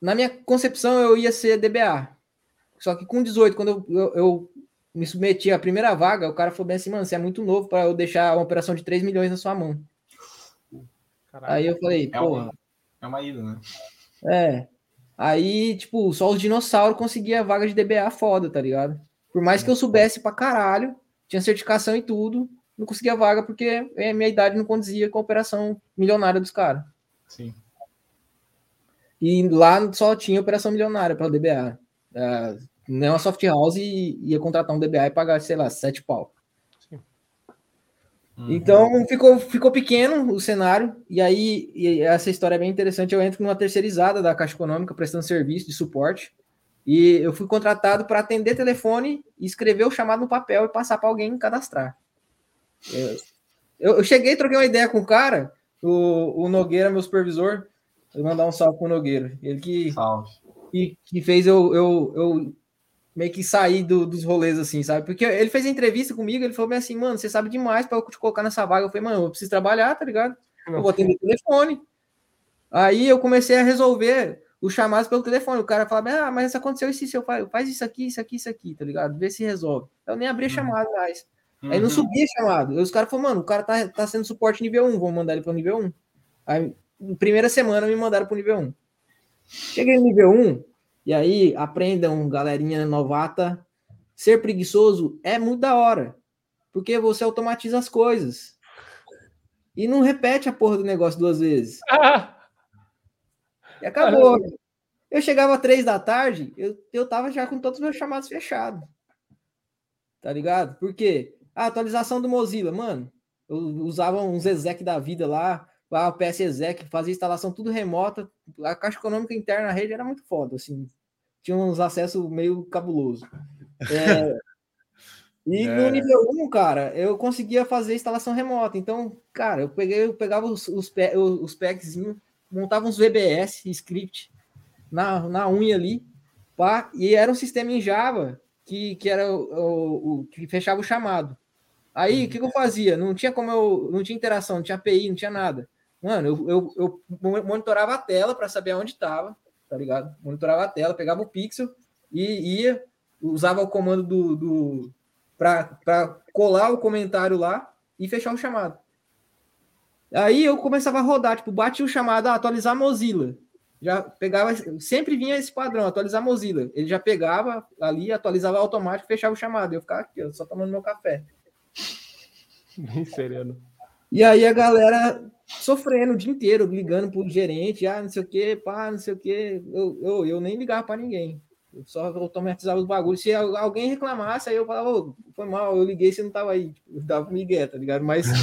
Na minha concepção, eu ia ser DBA. Só que com 18, quando eu, eu, eu me submeti à primeira vaga, o cara falou bem assim, mano, você é muito novo para eu deixar uma operação de 3 milhões na sua mão. Caraca. Aí eu falei, é porra. Uma, é uma ida, né? É. Aí, tipo, só os dinossauros conseguiam vaga de DBA foda, tá ligado? Por mais que eu soubesse pra caralho, tinha certificação e tudo, não conseguia vaga porque a minha idade não condizia com a operação milionária dos caras. Sim. E lá só tinha operação milionária para o DBA. Uh, não é uma soft house e ia contratar um DBA e pagar, sei lá, sete pau. Uhum. Então ficou, ficou pequeno o cenário, e aí e essa história é bem interessante. Eu entro numa terceirizada da Caixa Econômica prestando serviço de suporte, e eu fui contratado para atender telefone, escrever o chamado no papel e passar para alguém cadastrar. Eu, eu, cheguei, troquei uma ideia com o cara, o, o Nogueira, meu supervisor. Vou mandar um salve pro Nogueira. Ele que, que, que, fez eu, eu, eu meio que sair do, dos rolês, assim, sabe? Porque ele fez a entrevista comigo, ele falou bem assim, mano, você sabe demais para eu te colocar nessa vaga. Eu falei, mano, eu preciso trabalhar, tá ligado? Eu vou atender o telefone. Aí eu comecei a resolver os chamados pelo telefone. O cara falava, ah, mas aconteceu isso, isso, eu faço, faz isso aqui, isso aqui, isso aqui, tá ligado? Vê se resolve. Eu nem abri a uhum. chamada mais. Uhum. Aí não subia chamado. Aí os caras falaram, mano, o cara tá, tá sendo suporte nível 1, vamos mandar ele para nível 1. Aí, primeira semana, me mandaram pro nível 1. Cheguei no nível 1, e aí, aprendam, galerinha novata, ser preguiçoso é muito da hora, porque você automatiza as coisas. E não repete a porra do negócio duas vezes. Ah. E acabou. Eu chegava às três da tarde, eu, eu tava já com todos os meus chamados fechados. Tá ligado? Por quê? A atualização do Mozilla, mano. Eu usava uns exec da vida lá, a PS exec, fazia instalação tudo remota. A caixa econômica interna na rede era muito foda, assim. Tinha uns acessos meio cabuloso. É, e é. no nível 1, cara, eu conseguia fazer instalação remota. Então, cara, eu peguei, eu pegava os, os, os packs, montava uns VBS, script, na, na unha ali, pá, e era um sistema em Java que, que era o, o, o que fechava o chamado. Aí, o que, que, eu fazia? Não tinha como eu. Não tinha interação, não tinha API, não tinha nada. Mano, eu, eu, eu monitorava a tela para saber onde estava, tá ligado? Monitorava a tela, pegava o pixel e ia, usava o comando do. do para colar o comentário lá e fechar o chamado. Aí eu começava a rodar, tipo, bate o chamado, ah, atualizar Mozilla. Já pegava, sempre vinha esse padrão, atualizar Mozilla. Ele já pegava ali, atualizava automático, fechava o chamado. Eu ficava aqui, só tomando meu café. Bem sereno. E aí a galera sofrendo o dia inteiro, ligando pro gerente, ah, não sei o que, pá, não sei o que. Eu, eu, eu nem ligava para ninguém. Eu só automatizava os bagulhos. Se alguém reclamasse, aí eu falava, oh, foi mal, eu liguei, você não tava aí. Tipo, eu dava migué, tá ligado? Mas.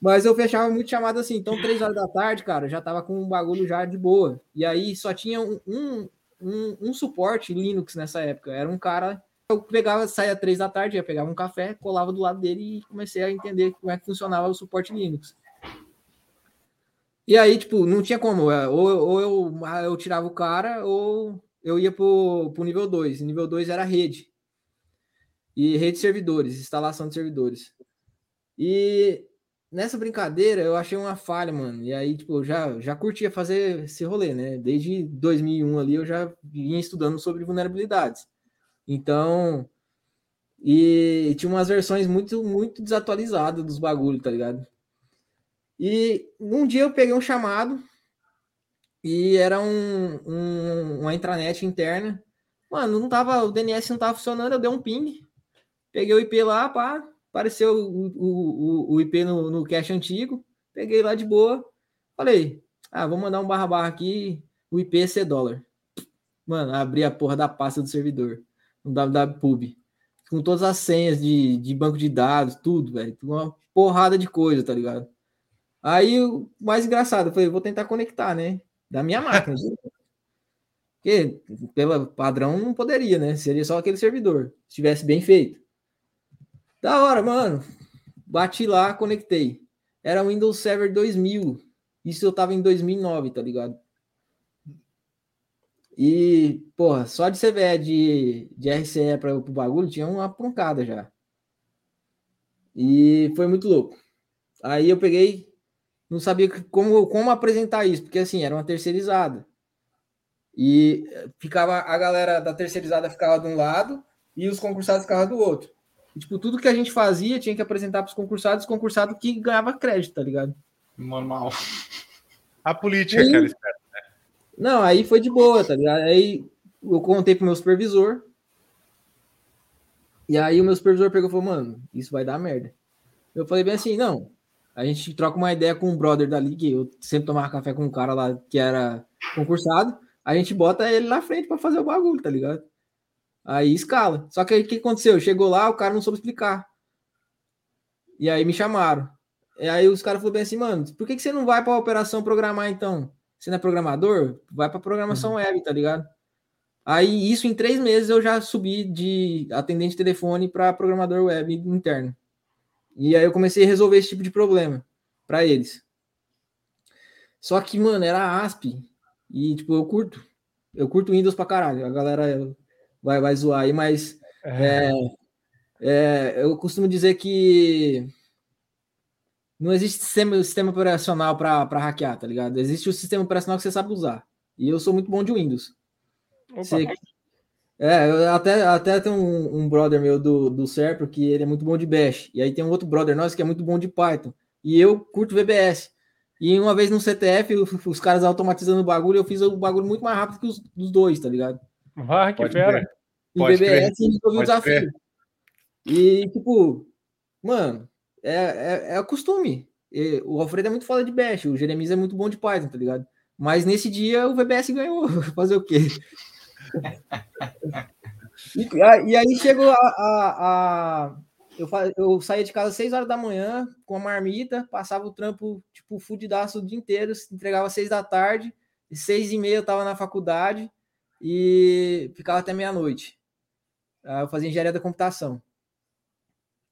Mas eu fechava muito chamado assim. Então, três horas da tarde, cara, já tava com um bagulho já de boa. E aí só tinha um, um, um, um suporte Linux nessa época. Era um cara eu pegava, saía três da tarde, ia pegava um café, colava do lado dele e comecei a entender como é que funcionava o suporte Linux. E aí, tipo, não tinha como, é, ou, ou eu, ah, eu tirava o cara, ou eu ia pro, pro nível 2. Nível 2 era rede. E rede de servidores, instalação de servidores. E nessa brincadeira eu achei uma falha, mano. E aí, tipo, eu já, já curtia fazer esse rolê, né? Desde 2001 ali eu já vinha estudando sobre vulnerabilidades. Então, e tinha umas versões muito, muito desatualizadas dos bagulhos, tá ligado? E um dia eu peguei um chamado e era um, um, uma intranet interna. Mano, não tava, o DNS não tava funcionando, eu dei um ping, peguei o IP lá, pá, apareceu o, o, o IP no, no cache antigo, peguei lá de boa, falei, ah, vou mandar um barra barra aqui, o IP é C dólar. Mano, abri a porra da pasta do servidor no www.pub. Com todas as senhas de, de banco de dados, tudo, velho. Uma porrada de coisa, tá ligado? Aí o mais engraçado, eu falei, vou tentar conectar, né? Da minha máquina. Porque, pelo padrão, não poderia, né? Seria só aquele servidor, se estivesse bem feito. Da hora, mano. bati lá, conectei. Era o Windows Server 2000. Isso eu tava em 2009, tá ligado? E, porra, só de CVE de, de RCE para o bagulho tinha uma pancada já. E foi muito louco. Aí eu peguei, não sabia como, como apresentar isso, porque assim, era uma terceirizada. E ficava a galera da terceirizada ficava de um lado e os concursados ficavam do outro. E, tipo, tudo que a gente fazia tinha que apresentar para os concursados, os concursados que ganhava crédito, tá ligado? Normal. A política, e... cara? Não, aí foi de boa, tá ligado? Aí eu contei pro meu supervisor. E aí o meu supervisor pegou e falou, mano, isso vai dar merda. Eu falei bem assim, não. A gente troca uma ideia com um brother dali, que eu sempre tomava café com um cara lá que era concursado. A gente bota ele na frente para fazer o bagulho, tá ligado? Aí escala. Só que aí o que aconteceu? Chegou lá, o cara não soube explicar. E aí me chamaram. E aí os caras falaram bem assim, mano, por que, que você não vai para operação programar então? Você não é programador? Vai para programação uhum. web, tá ligado? Aí isso em três meses eu já subi de atendente de telefone para programador web interno. E aí eu comecei a resolver esse tipo de problema para eles. Só que, mano, era ASP. E, tipo, eu curto. Eu curto Windows pra caralho. A galera vai, vai zoar aí, mas é. É, é, eu costumo dizer que não existe sistema, sistema operacional para hackear, tá ligado? Existe o sistema operacional que você sabe usar. E eu sou muito bom de Windows. Você, é, eu até, até tem um, um, brother meu do, do Serpro que ele é muito bom de Bash. E aí tem um outro brother nosso que é muito bom de Python. E eu curto VBS. E uma vez no CTF, os caras automatizando o bagulho, eu fiz o bagulho muito mais rápido que os, os dois, tá ligado? Ah, que Pode fera. Ver. E Pode BBS resolvi o desafio. E, tipo, mano, é, é, é costume. O Alfredo é muito foda de Bash, o Jeremias é muito bom de Python, tá ligado? Mas nesse dia o VBS ganhou. Fazer o quê? e, e, aí chegou a. a, a eu, eu saía de casa às 6 horas da manhã com a marmita, passava o trampo, tipo, fudidaço o dia inteiro, entregava às 6 da tarde, e 6 e meia eu tava na faculdade e ficava até meia-noite. Eu fazia engenharia da computação.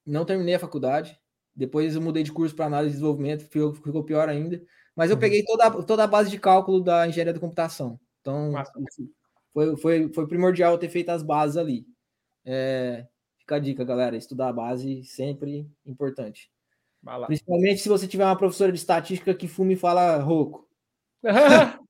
Não terminei a faculdade. Depois eu mudei de curso para análise de desenvolvimento, ficou pior ainda. Mas eu uhum. peguei toda, toda a base de cálculo da engenharia da computação. Então, foi, foi, foi primordial ter feito as bases ali. É, fica a dica, galera. Estudar a base sempre importante. Principalmente se você tiver uma professora de estatística que fume e fala rouco.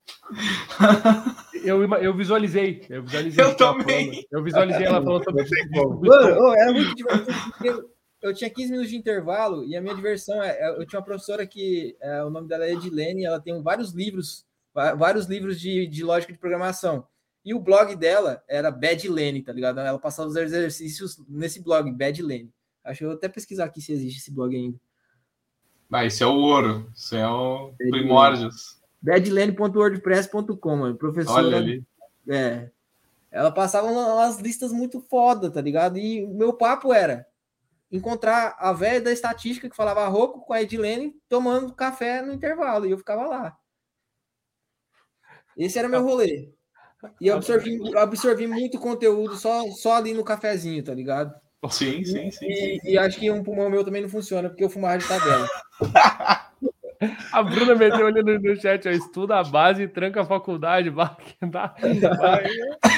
eu, eu visualizei. Eu visualizei. Eu também. Eu visualizei ela falando sobre Mano, era muito divertido. Eu tinha 15 minutos de intervalo e a minha diversão é. é eu tinha uma professora que é, o nome dela é Edilene, ela tem vários livros, vários livros de, de lógica de programação. E o blog dela era Badlene, tá ligado? Ela passava os exercícios nesse blog, Badlene. Acho que eu vou até pesquisar aqui se existe esse blog ainda. Mas isso é o ouro, isso é o primórdios badlane.wordpress.com. Professora. Olha ali. É. Ela passava umas listas muito foda, tá ligado? E o meu papo era encontrar a velha da estatística que falava rouco com a Edilene tomando café no intervalo. E eu ficava lá. Esse era meu rolê. E eu absorvi, eu absorvi muito conteúdo só, só ali no cafezinho, tá ligado? Sim, sim, sim. E, sim. e acho que um pulmão meu também não funciona, porque eu fumava de tabela. A Bruna meteu ali no, no chat, ó, estuda a base e tranca a faculdade.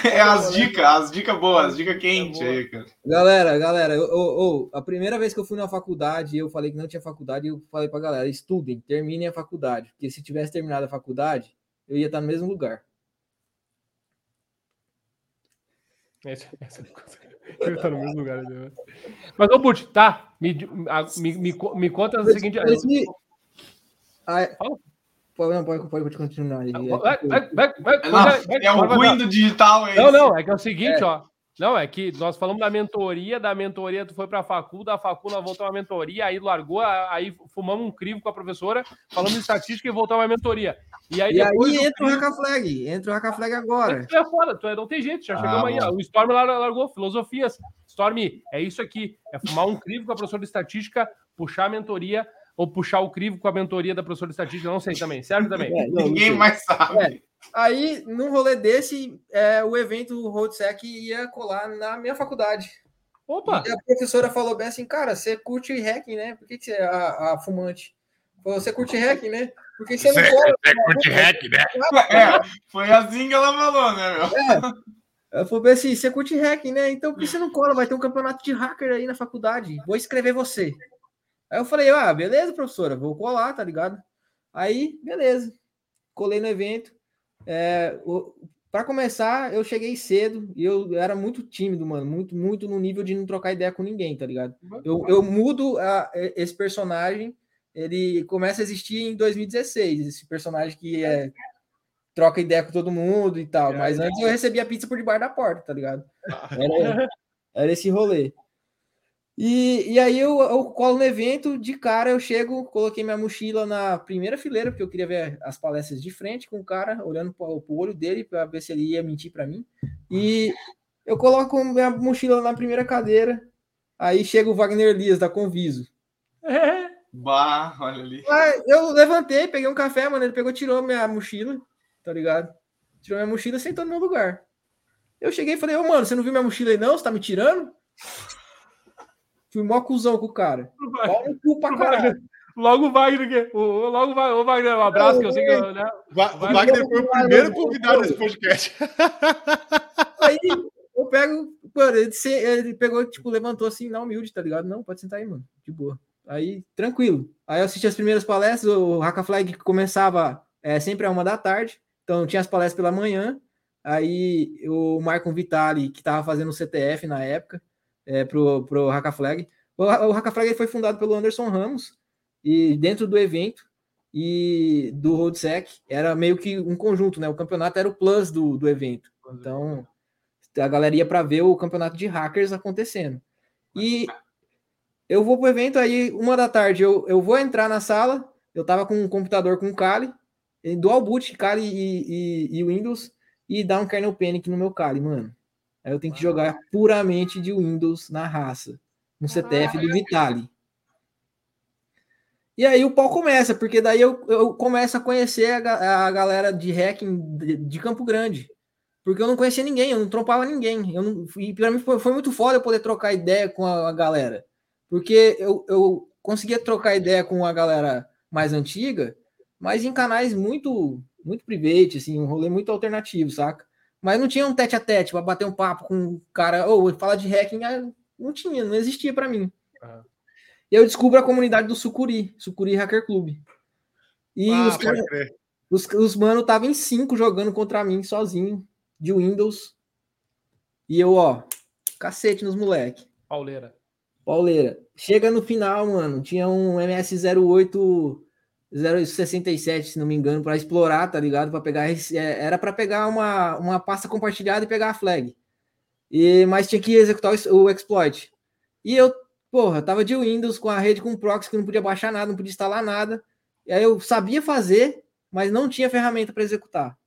é as dicas, as dicas boas, as dicas quentes aí, cara. Galera, galera, eu, eu, a primeira vez que eu fui na faculdade, eu falei que não tinha faculdade, eu falei pra galera, estudem, terminem a faculdade, porque se tivesse terminado a faculdade, eu ia estar no mesmo lugar. Essa, essa eu ia estar no mesmo lugar. Né? Mas, ô, Butch, tá, me, me, me, me conta o seguinte... Esse, ah, Pode, pode, pode continuar. Aí. É, é o ruim do digital, é Não, não, é que é o seguinte, é. ó. Não, é que nós falamos da mentoria, da mentoria tu foi para a facul, da facul nós voltamos à mentoria, aí largou, aí fumamos um crivo com a professora, falamos de estatística e voltamos à mentoria. E aí, e aí entra o Hackaflag, entra o Hackaflag agora. Tu é foda, tu é, não tem jeito, já ah, chegamos aí. Ó, o Storm largou, filosofias. Storm, é isso aqui, é fumar um crivo com a professora de estatística, puxar a mentoria, ou puxar o crivo com a mentoria da professora de estatística, não sei também. Serve também. É, não, Ninguém não mais sabe. É. Aí, num rolê desse, é, o evento RoadSec ia colar na minha faculdade. Opa! E a professora falou bem assim, cara, você curte hacking, né? Por que, que você é a, a fumante? Falou, você curte hacking, né? Porque você, você não gosta. Você curte hacking, né? É, foi assim que ela falou, né, meu? É. Ela falou assim: você curte hacking, né? Então por que você não cola? Vai ter um campeonato de hacker aí na faculdade. Vou escrever você. Aí eu falei: ah, beleza, professora, vou colar, tá ligado? Aí, beleza. Colei no evento. É, para começar, eu cheguei cedo e eu era muito tímido, mano. Muito, muito no nível de não trocar ideia com ninguém, tá ligado? Eu, eu mudo a, esse personagem. Ele começa a existir em 2016. Esse personagem que é troca ideia com todo mundo e tal. É, mas antes eu recebia pizza por debaixo da porta, tá ligado? Era, era esse rolê. E, e aí eu, eu colo no evento, de cara eu chego, coloquei minha mochila na primeira fileira, porque eu queria ver as palestras de frente com o cara, olhando para o olho dele para ver se ele ia mentir para mim. E eu coloco minha mochila na primeira cadeira, aí chega o Wagner Elias da Conviso. Bah, olha ali. eu levantei, peguei um café, mano. Ele pegou, tirou minha mochila, tá ligado? Tirou minha mochila e sentou no meu lugar. Eu cheguei e falei, ô, mano, você não viu minha mochila aí, não? Você tá me tirando? Fui mó cuzão com o cara. Logo o Wagner, que, o, logo o Wagner, um abraço, que eu sei que. Né? O Wagner foi o primeiro convidado desse podcast. Aí eu pego, mano, ele, ele, pegou, tipo, levantou assim, na humilde, tá ligado? Não, pode sentar aí, mano, de boa. Aí, tranquilo. Aí eu assisti as primeiras palestras, o Haka Flag começava é, sempre a uma da tarde, então tinha as palestras pela manhã. Aí o Marco Vitali, que tava fazendo o CTF na época, é, pro, pro Haka Flag. O, o Haka Flag foi fundado pelo Anderson Ramos e dentro do evento e do RoadSec era meio que um conjunto, né? O campeonato era o plus do, do evento. Então a galera ia para ver o campeonato de hackers acontecendo. E eu vou pro evento aí, uma da tarde, eu, eu vou entrar na sala. Eu tava com um computador com Kali, dual boot, Kali e, e, e Windows, e dá um kernel panic no meu Kali, mano. Aí eu tenho que jogar puramente de Windows na raça, no CTF do Vitali. E aí o pau começa, porque daí eu, eu começo a conhecer a, a galera de hacking de, de, Campo Grande. Porque eu não conhecia ninguém, eu não trompava ninguém. Eu não, e para mim foi, foi, muito foda eu poder trocar ideia com a, a galera. Porque eu, eu conseguia trocar ideia com a galera mais antiga, mas em canais muito muito private, assim, um rolê muito alternativo, saca? Mas não tinha um tete a tete para bater um papo com um cara, ou falar de hacking, não tinha, não existia para mim. Uhum. E eu descubro a comunidade do Sucuri, Sucuri Hacker Club. E ah, os, cara, os, os mano estavam em cinco jogando contra mim sozinho, de Windows. E eu, ó, cacete nos moleque. Pauleira. Pauleira. Chega no final, mano, tinha um MS08 0,67, se não me engano, para explorar, tá ligado? Para pegar é, era para pegar uma, uma pasta compartilhada e pegar a flag. E mas tinha que executar o exploit. E eu, porra, tava de Windows com a rede com proxy que não podia baixar nada, não podia instalar nada. E aí eu sabia fazer, mas não tinha ferramenta para executar.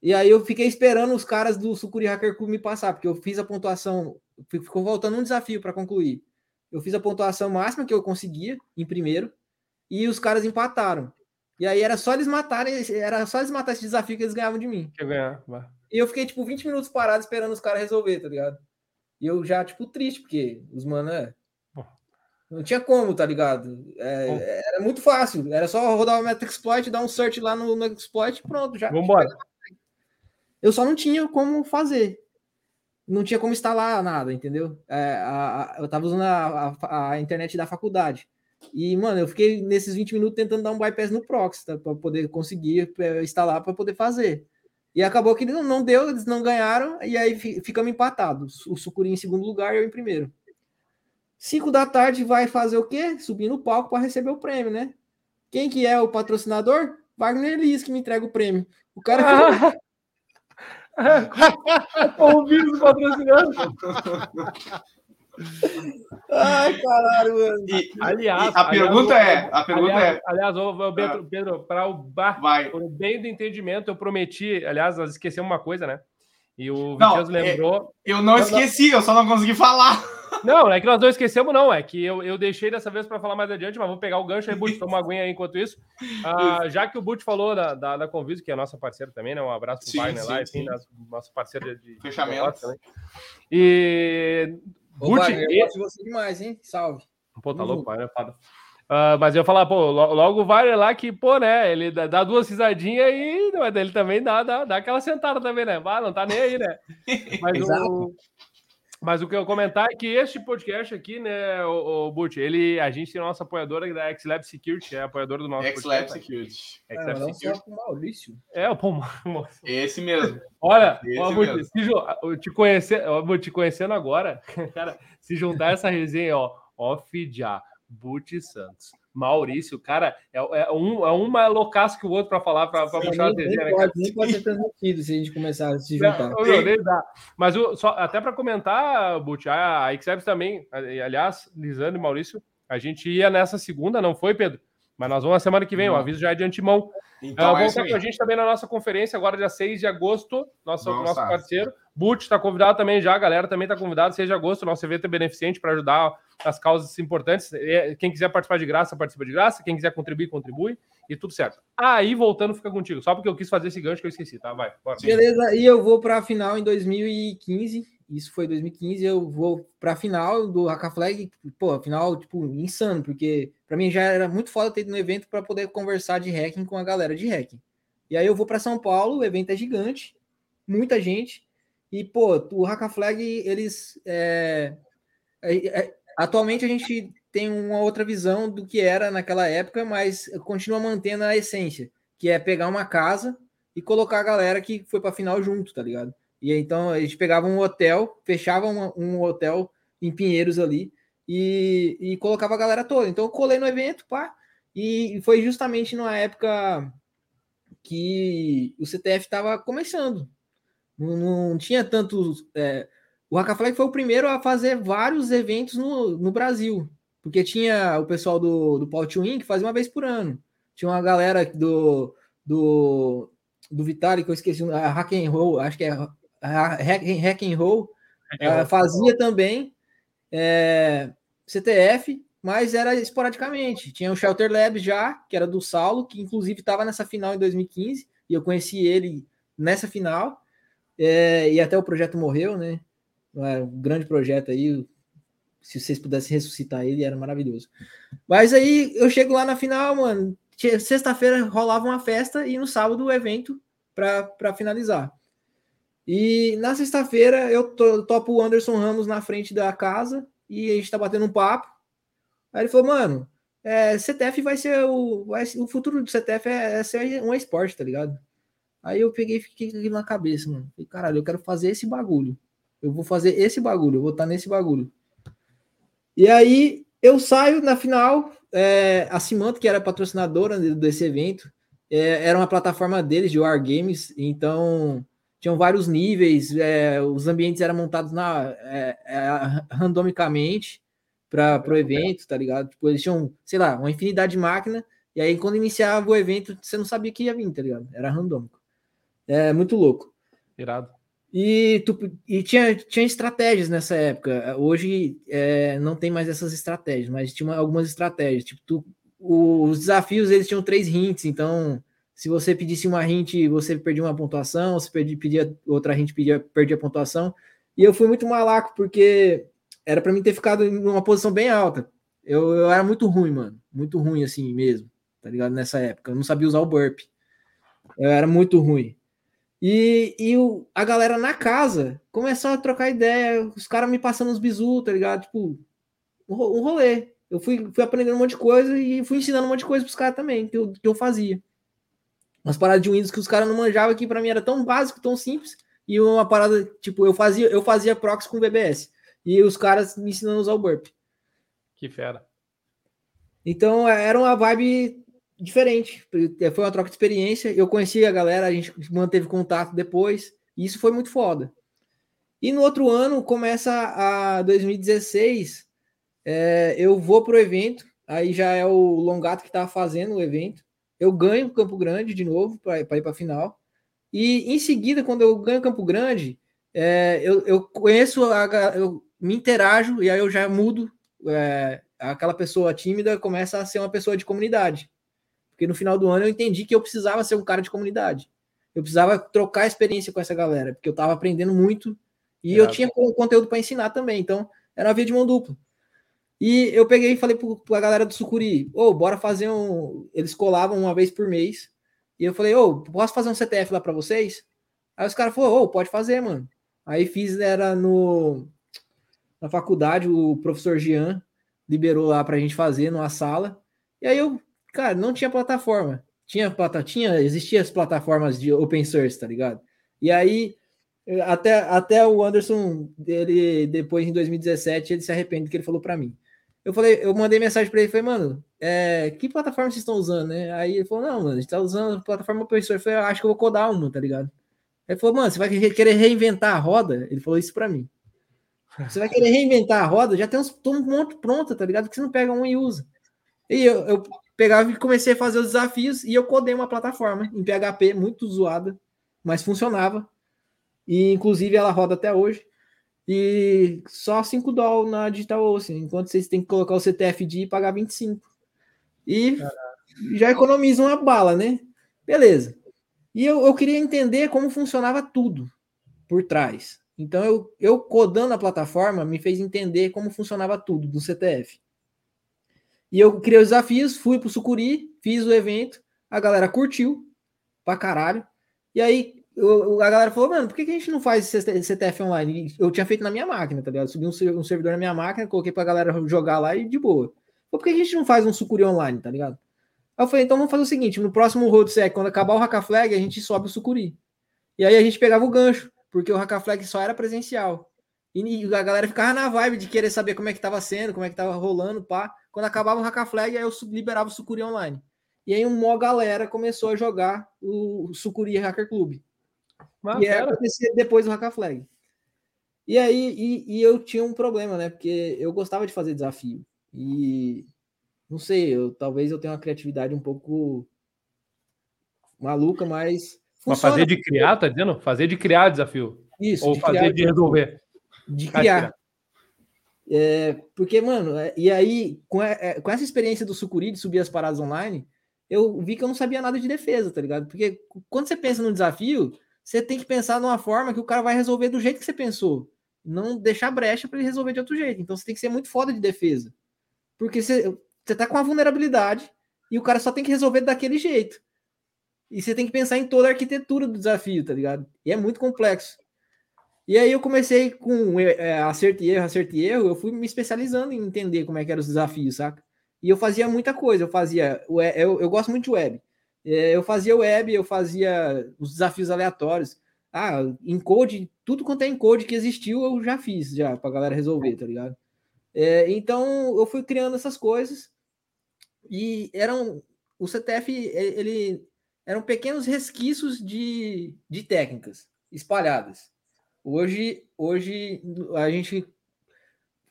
E aí eu fiquei esperando os caras do Sucuri Hacker Club me passar, porque eu fiz a pontuação, ficou faltando um desafio para concluir. Eu fiz a pontuação máxima que eu conseguia em primeiro e os caras empataram. E aí era só eles matarem, era só eles matarem esse desafio que eles ganhavam de mim. E eu fiquei, tipo, 20 minutos parado esperando os caras resolver, tá ligado? E eu já, tipo, triste, porque os mano é. Não tinha como, tá ligado? É, era muito fácil. Era só rodar o Metaxploit, dar um search lá no, no exploit pronto, já. Vambora. Eu só não tinha como fazer. Não tinha como instalar nada, entendeu? É, a, a, eu tava usando a, a, internet da faculdade. E, mano, eu fiquei nesses 20 minutos tentando dar um bypass no proxy, tá? Para poder conseguir é, instalar, para poder fazer. E acabou que não, não deu, eles não ganharam, e aí ficamos empatados. O Sucuri em segundo lugar e eu em primeiro. Cinco da tarde vai fazer o quê? Subir no palco para receber o prêmio, né? Quem que é o patrocinador? Wagner Liz que me entrega o prêmio. O cara. Ouvindo patrocinando. Ai, caralho, mano. E, aliás, a pergunta aliás, é, a pergunta aliás, é. Aliás, ô, Pedro, ah. Pedro para o bar, Vai. por bem do entendimento, eu prometi, aliás, nós esquecemos uma coisa, né? E o Vitias é, lembrou. Eu não esqueci, eu só não consegui falar. Não, é que nós não esquecemos, não. É que eu, eu deixei dessa vez para falar mais adiante, mas vou pegar o gancho aí, Butch, toma uma aguinha aí enquanto isso. Ah, já que o Butch falou da, da, da Conviso, que é nossa parceira também, né? Um abraço pro sim, Wagner sim, lá, enfim, nosso parceiro de fechamento. De e Ô, Wagner, eu gosto de você demais, hein? Salve. Pô, tá louco, pai, é foda. Uh, mas eu ia falar, pô, logo o Wagner lá que, pô, né, ele dá, duas risadinhas e ele também dá, dá, dá aquela sentada também, né? Ah, não tá nem aí, né? Mas o, mas o que eu comentar é que este podcast aqui, né, o, o Butch, ele, a gente tem a nossa apoiadora da XLab Security, é apoiadora do nosso XLab podcast. Security. XLab é, Security. O Maurício. É, o Pô, Esse mesmo. Olha, Esse ó, Butch, se, te, conhecer, ó, te conhecendo agora, cara, se juntar essa resenha, ó, off já, Butch Santos. Maurício, cara, é, é, um, é um mais loucaço que o outro para falar, para puxar a desenha. Né, pode, nem pode ser transmitido se a gente começar a se juntar. Não, não, dá. Mas o, só, até para comentar, Butch, a, a Xeps também, aliás, Lisandro e Maurício, a gente ia nessa segunda, não foi, Pedro? Mas nós vamos na semana que vem, o aviso já é de antemão. Então, uh, vamos estar com a gente também na nossa conferência, agora dia 6 de agosto, nosso, nosso parceiro. Butch está convidado também já, a galera também está convidada, 6 de agosto, nosso evento é beneficente para ajudar as causas importantes. É, quem quiser participar de graça, participa de graça. Quem quiser contribuir, contribui. E tudo certo. Aí, voltando, fica contigo. Só porque eu quis fazer esse gancho que eu esqueci, tá? Vai. Bora. Beleza, e eu vou para a final em 2015. Isso foi 2015. Eu vou para a final do Haka Flag. Pô, final, tipo, insano, porque para mim já era muito foda ter ido no evento para poder conversar de hacking com a galera de hacking. E aí eu vou para São Paulo, o evento é gigante, muita gente. E, pô, o Haka Flag, eles. É, é, é Atualmente a gente tem uma outra visão do que era naquela época, mas continua mantendo a essência, que é pegar uma casa e colocar a galera que foi para final junto, tá ligado? E então a gente pegava um hotel, fechava uma, um hotel em Pinheiros ali e, e colocava a galera toda. Então eu colei no evento, pá, e foi justamente numa época que o CTF estava começando. Não, não, tinha tantos. É, o Hackaflag foi o primeiro a fazer vários eventos no, no Brasil, porque tinha o pessoal do, do Paul Twin que fazia uma vez por ano. Tinha uma galera do, do, do Vitalik, que eu esqueci, a Hack and Roll, acho que é a Hack, Hack and Roll, uh, fazia também é, CTF, mas era esporadicamente. Tinha o Shelter Labs já, que era do Saulo, que inclusive estava nessa final em 2015, e eu conheci ele nessa final, é, e até o projeto morreu, né? É um grande projeto aí. Se vocês pudessem ressuscitar ele, era maravilhoso. Mas aí eu chego lá na final, mano. Sexta-feira rolava uma festa e no sábado o evento para finalizar. E na sexta-feira eu topo o Anderson Ramos na frente da casa e a gente tá batendo um papo. Aí ele falou, mano, é, CTF vai ser o. Vai, o futuro do CTF é, é ser um esporte, tá ligado? Aí eu peguei e fiquei na cabeça, mano. Falei, caralho, eu quero fazer esse bagulho. Eu vou fazer esse bagulho, eu vou estar nesse bagulho. E aí eu saio na final. É, a Cimanto, que era patrocinadora desse evento, é, era uma plataforma deles de Wargames, então tinham vários níveis, é, os ambientes eram montados na, é, é randomicamente para o evento, tá ligado? Tipo, eles tinham, sei lá, uma infinidade de máquina, e aí quando iniciava o evento, você não sabia que ia vir, tá ligado? Era randômico. É muito louco. Irado. E, tu, e tinha, tinha estratégias nessa época. Hoje é, não tem mais essas estratégias, mas tinha algumas estratégias. Tipo, tu, os desafios eles tinham três hints, então se você pedisse uma hint, você perdia uma pontuação, se pedia, pedia outra hint, pedia, perdia a pontuação. E eu fui muito malaco, porque era para mim ter ficado em uma posição bem alta. Eu, eu era muito ruim, mano. Muito ruim assim mesmo, tá ligado? Nessa época. Eu não sabia usar o burp. Eu era muito ruim. E, e o, a galera na casa começou a trocar ideia, os caras me passando os bisu, tá ligado? Tipo, um, rolê. Eu fui, fui aprendendo um monte de coisa e fui ensinando um monte de coisa pros caras também, que eu, que eu fazia. Umas paradas de Windows que os caras não manjavam que para mim era tão básico, tão simples. E uma parada, tipo, eu fazia, eu fazia proxy com BBS. E os caras me ensinando a usar o burp. Que fera. Então era uma vibe diferente. Foi uma troca de experiência. Eu conheci a galera, a gente manteve contato depois. E isso foi muito foda. E no outro ano, começa a 2016, é, eu vou pro evento. Aí já é o Longato que estava fazendo o evento. Eu ganho Campo Grande de novo para ir para a final. E em seguida, quando eu ganho Campo Grande, é, eu, eu, conheço, a, eu me interajo e aí eu já mudo. É, aquela pessoa tímida começa a ser uma pessoa de comunidade. Porque no final do ano eu entendi que eu precisava ser um cara de comunidade. Eu precisava trocar experiência com essa galera, porque eu estava aprendendo muito e eu tinha conteúdo para ensinar também. Então, Era uma via de mão dupla. E eu peguei e falei para a galera do Sucuri, ô, oh, bora fazer um. Eles colavam uma vez por mês. E eu falei, ô, oh, posso fazer um CTF lá para vocês? Aí os caras falaram, ô, oh, pode fazer, mano. Aí fiz, era no. Na faculdade, o professor Jean liberou lá pra gente fazer numa sala. E aí eu, cara, não tinha plataforma. Tinha, tinha existia as plataformas de open source, tá ligado? E aí até, até o Anderson, ele depois em 2017, ele se arrepende do que ele falou para mim. Eu falei, eu mandei mensagem para ele, falei, mano, é, que plataforma vocês estão usando, né? Aí ele falou, não, mano, a gente tá usando a plataforma open source. Eu falei, acho que eu vou codar uma, tá ligado? Ele falou, mano, você vai querer reinventar a roda? Ele falou isso para mim. Você vai querer reinventar a roda? Já tem uns, um monte pronta, tá ligado? Que você não pega um e usa. E eu, eu pegava e comecei a fazer os desafios e eu codei uma plataforma em PHP muito zoada, mas funcionava. E inclusive ela roda até hoje. E só 5 dólares na Digital Ocean, enquanto vocês têm que colocar o CTFD e pagar 25. E Caraca. já economiza uma bala, né? Beleza. E eu, eu queria entender como funcionava tudo por trás. Então, eu, eu codando a plataforma me fez entender como funcionava tudo do CTF. E eu criei os desafios, fui pro Sucuri, fiz o evento, a galera curtiu pra caralho. E aí, eu, a galera falou, mano, por que, que a gente não faz CTF online? Eu tinha feito na minha máquina, tá ligado? Subi um, um servidor na minha máquina, coloquei pra galera jogar lá e de boa. Por que a gente não faz um Sucuri online, tá ligado? Aí eu falei, então vamos fazer o seguinte: no próximo Roadsec, quando acabar o Hackaflag, a gente sobe o Sucuri. E aí a gente pegava o gancho, porque o Hackaflag só era presencial. E a galera ficava na vibe de querer saber como é que tava sendo, como é que tava rolando, pá. Quando acabava o Hackaflag, aí eu liberava o Sucuri online. E aí uma galera começou a jogar o Sucuri Hacker Club. Mas, e é acontecia depois do Hackaflag. E aí, e, e, eu tinha um problema, né? Porque eu gostava de fazer desafio. E não sei, eu talvez eu tenha uma criatividade um pouco maluca, mas. Mas fazer de criar, tá dizendo? Fazer de criar desafio. Isso. Ou fazer criar, de resolver. De criar. É, porque, mano, é, e aí, com, é, com essa experiência do Sucuri de subir as paradas online, eu vi que eu não sabia nada de defesa, tá ligado? Porque quando você pensa num desafio, você tem que pensar numa forma que o cara vai resolver do jeito que você pensou. Não deixar brecha para ele resolver de outro jeito. Então você tem que ser muito foda de defesa. Porque você, você tá com uma vulnerabilidade e o cara só tem que resolver daquele jeito. E você tem que pensar em toda a arquitetura do desafio, tá ligado? E é muito complexo. E aí eu comecei com é, acerto e erro, acerto e erro, eu fui me especializando em entender como é que eram os desafios, saca? E eu fazia muita coisa, eu fazia, eu, eu gosto muito de web. É, eu fazia web, eu fazia os desafios aleatórios. Ah, encode, tudo quanto é encode que existiu, eu já fiz, já, pra galera resolver, tá ligado? É, então, eu fui criando essas coisas e eram. O CTF, ele. Eram pequenos resquícios de, de técnicas espalhadas. Hoje, hoje a gente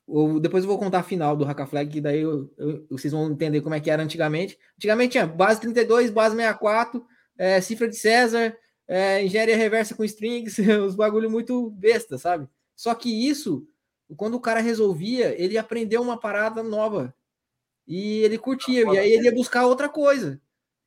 eu, depois eu vou contar a final do Hackaflag, que daí eu, eu, vocês vão entender como é que era antigamente. Antigamente tinha base 32, base 64, é, cifra de César, é, engenharia reversa com strings, os bagulho muito besta, sabe? Só que isso, quando o cara resolvia, ele aprendeu uma parada nova. E ele curtia, e aí ele ia buscar outra coisa.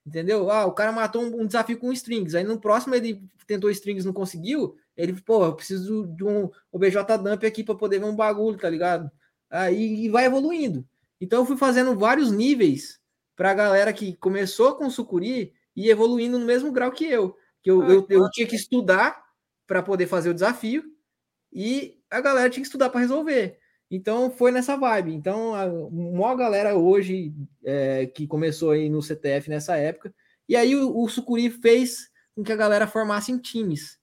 Entendeu? Ah, o cara matou um, um desafio com strings. Aí no próximo ele tentou strings, não conseguiu. Ele, pô, eu preciso de um OBJ dump aqui para poder ver um bagulho, tá ligado? Aí e vai evoluindo. Então eu fui fazendo vários níveis para a galera que começou com sucuri e evoluindo no mesmo grau que eu. Que eu, ah, eu, eu tinha que estudar para poder fazer o desafio e a galera tinha que estudar para resolver. Então foi nessa vibe. Então a maior galera hoje é, que começou aí no CTF nessa época. E aí o, o Sucuri fez com que a galera formasse em times.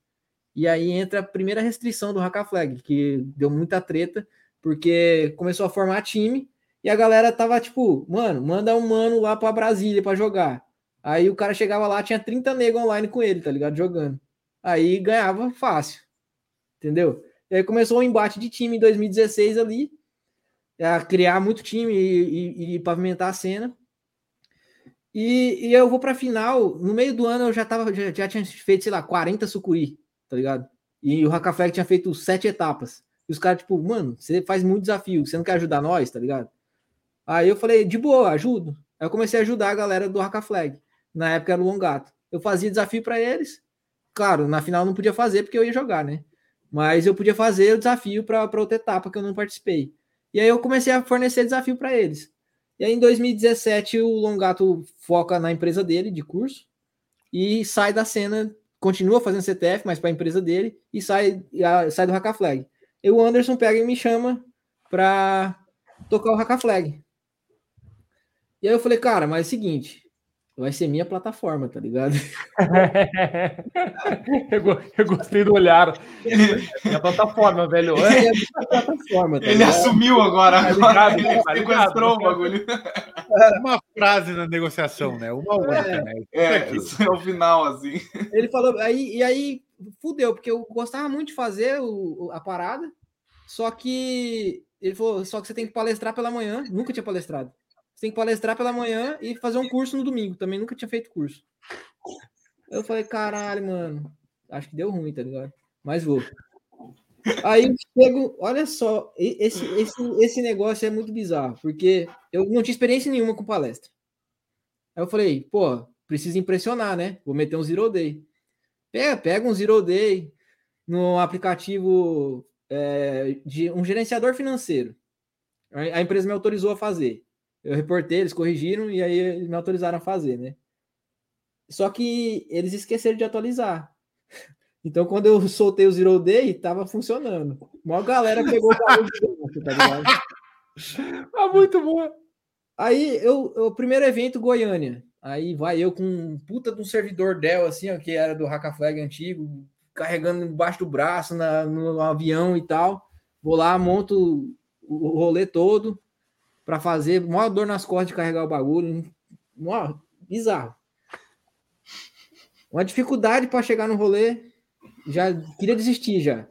E aí entra a primeira restrição do Hackaflag, que deu muita treta, porque começou a formar time e a galera tava tipo, mano, manda um mano lá para Brasília para jogar. Aí o cara chegava lá, tinha 30 negros online com ele, tá ligado? Jogando. Aí ganhava fácil. Entendeu? E aí começou um embate de time em 2016 ali, a criar muito time e, e, e pavimentar a cena. E, e eu vou para final. No meio do ano eu já tava, já, já tinha feito, sei lá, 40 sucuri tá ligado? E o Hackaflag tinha feito sete etapas. E os caras, tipo, mano, você faz muito desafio, você não quer ajudar nós, tá ligado? Aí eu falei, de boa, ajudo. Aí eu comecei a ajudar a galera do Hackaflag. Na época era o Longato. Eu fazia desafio para eles. Claro, na final não podia fazer porque eu ia jogar, né? Mas eu podia fazer o desafio para outra etapa que eu não participei. E aí eu comecei a fornecer desafio para eles. E aí em 2017 o Longato foca na empresa dele de curso e sai da cena, continua fazendo CTF, mas para a empresa dele e sai, sai do Hackaflag. E o Anderson pega e me chama para tocar o Hackaflag. E aí eu falei, cara, mas é o seguinte, vai ser minha plataforma, tá ligado? eu, eu, gostei do olhar. Minha plataforma, velho. É plataforma, tá ele assumiu agora, tá ligado, ele tá sequestrou o bagulho. Uma frase na negociação, né? Uma única, é, né? É, isso é o final, assim. Ele falou, aí, e aí fudeu, porque eu gostava muito de fazer o, a parada, só que ele falou, só que você tem que palestrar pela manhã, nunca tinha palestrado. Você tem que palestrar pela manhã e fazer um curso no domingo. Também nunca tinha feito curso. Eu falei, caralho, mano. Acho que deu ruim, tá ligado? Mas vou. Aí chego, olha só, esse, esse, esse negócio é muito bizarro, porque eu não tinha experiência nenhuma com palestra. Aí eu falei, pô, preciso impressionar, né? Vou meter um zero day. Pega, pega um zero day no aplicativo é, de um gerenciador financeiro. A empresa me autorizou a fazer. Eu reportei, eles corrigiram e aí eles me autorizaram a fazer, né? Só que eles esqueceram de atualizar. Então, quando eu soltei o Zero Day, tava funcionando. Uma galera pegou o barulho de tá ligado? Ah, muito boa. Aí, eu, o primeiro evento, Goiânia. Aí vai eu com um puta de um servidor Dell, assim, ó, que era do Hackaflag antigo, carregando embaixo do braço, na, no avião e tal. Vou lá, monto o rolê todo para fazer, maior dor nas costas de carregar o bagulho, maior, bizarro. Uma dificuldade para chegar no rolê, já queria desistir já.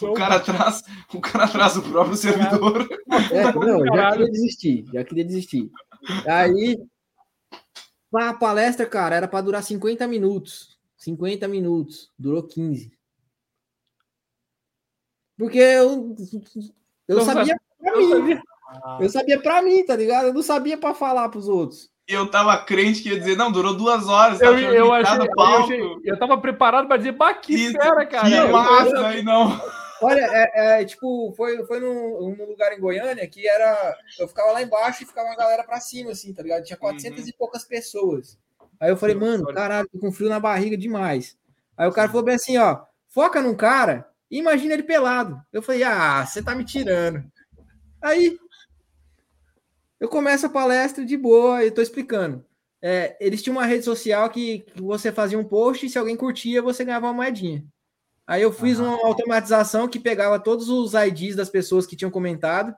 O cara traz, o cara traz o próprio servidor. É, não, já queria desistir, já queria desistir. Aí, a palestra, cara, era para durar 50 minutos. 50 minutos, durou 15. Porque eu, eu sabia pra mim. Eu sabia pra mim, tá ligado? Eu não sabia pra falar pros outros. Eu tava crente que ia dizer, não, durou duas horas. Eu, eu, achei, eu, achei, eu tava preparado pra dizer, bah, que fera, cara. Que massa, aí não. Olha, é, é, tipo, foi, foi num, num, lugar em Goiânia que era. Eu ficava lá embaixo e ficava uma galera pra cima, assim, tá ligado? Tinha 400 uhum. e poucas pessoas. Aí eu falei, mano, caralho, tô com frio na barriga demais. Aí o cara falou bem assim, ó, foca num cara e imagina ele pelado. Eu falei, ah, você tá me tirando. Aí eu começo a palestra de boa, eu tô explicando. É, eles tinham uma rede social que, que, você fazia um post e se alguém curtia, você ganhava uma moedinha. Aí eu fiz uma automatização que pegava todos os IDs das pessoas que tinham comentado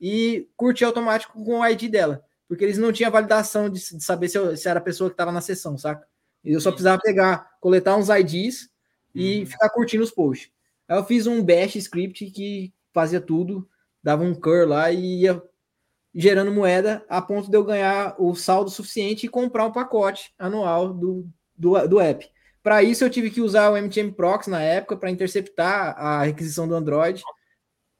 e curtia automático com o ID dela. Porque eles não tinham validação de, de saber se, eu, se, era a pessoa que estava na sessão, saca? E eu só precisava pegar, coletar uns IDs e uhum. ficar curtindo os posts. Aí eu fiz um bash script que fazia tudo dava um cur lá e ia gerando moeda a ponto de eu ganhar o saldo suficiente e comprar um pacote anual do, do, do app. Para isso, eu tive que usar o MTM Proxy na época para interceptar a requisição do Android,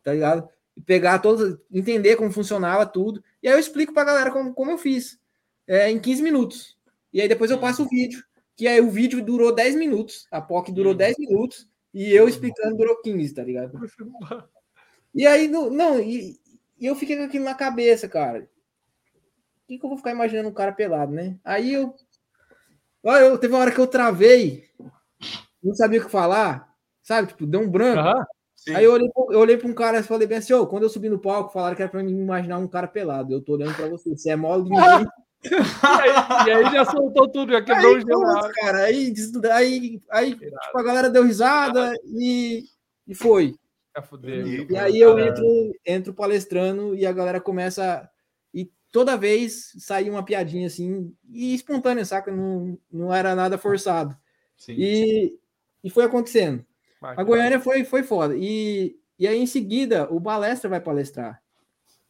tá ligado? E pegar todos, entender como funcionava tudo. E aí eu explico para a galera como, como eu fiz, é, em 15 minutos. E aí depois eu passo o vídeo, que aí o vídeo durou 10 minutos, a POC durou 10 uhum. minutos, e eu explicando durou 15, tá ligado? E aí, não, não e, e, eu fiquei com aquilo na cabeça, cara. O que, que eu vou ficar imaginando um cara pelado, né? Aí eu. Olha, eu, teve uma hora que eu travei, não sabia o que falar, sabe? Tipo, deu um branco. Uhum, aí eu olhei, eu olhei para um cara e falei bem assim: oh, quando eu subi no palco, falaram que era para mim imaginar um cara pelado. Eu tô olhando para você, você é mole ninguém. e, aí, e aí já soltou tudo, já quebrou aí, o gelo. Cara, aí, aí, aí tipo, a galera deu risada e, e foi. E, e aí eu entro, entro palestrando e a galera começa. E toda vez saía uma piadinha assim, e espontânea, saca? Não, não era nada forçado. Sim, e, sim. e foi acontecendo. A Goiânia foi, foi foda. E, e aí, em seguida, o Balestra vai palestrar.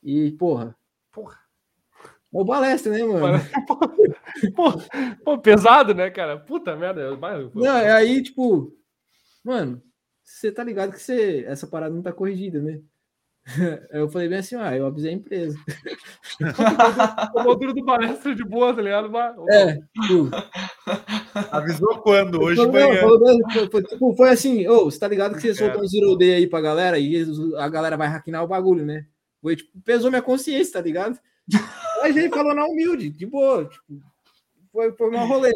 E, porra. Porra. É o Balestra, né, mano? Pô, pô, pesado, né, cara? Puta merda. Não, aí, tipo, mano, você tá ligado que você, essa parada não tá corrigida, né? Eu falei bem assim, ah, eu avisei a empresa. o motor do palestra de boa, tá ligado? É, tipo, Avisou quando? Hoje manhã. Foi, foi, tipo, foi, assim, ô, oh, você tá ligado que você soltou um zero day aí pra galera e a galera vai hackear o bagulho, né? Foi, tipo, pesou minha consciência, tá ligado? Mas ele falou na humilde, de boa, tipo, foi, foi um rolê.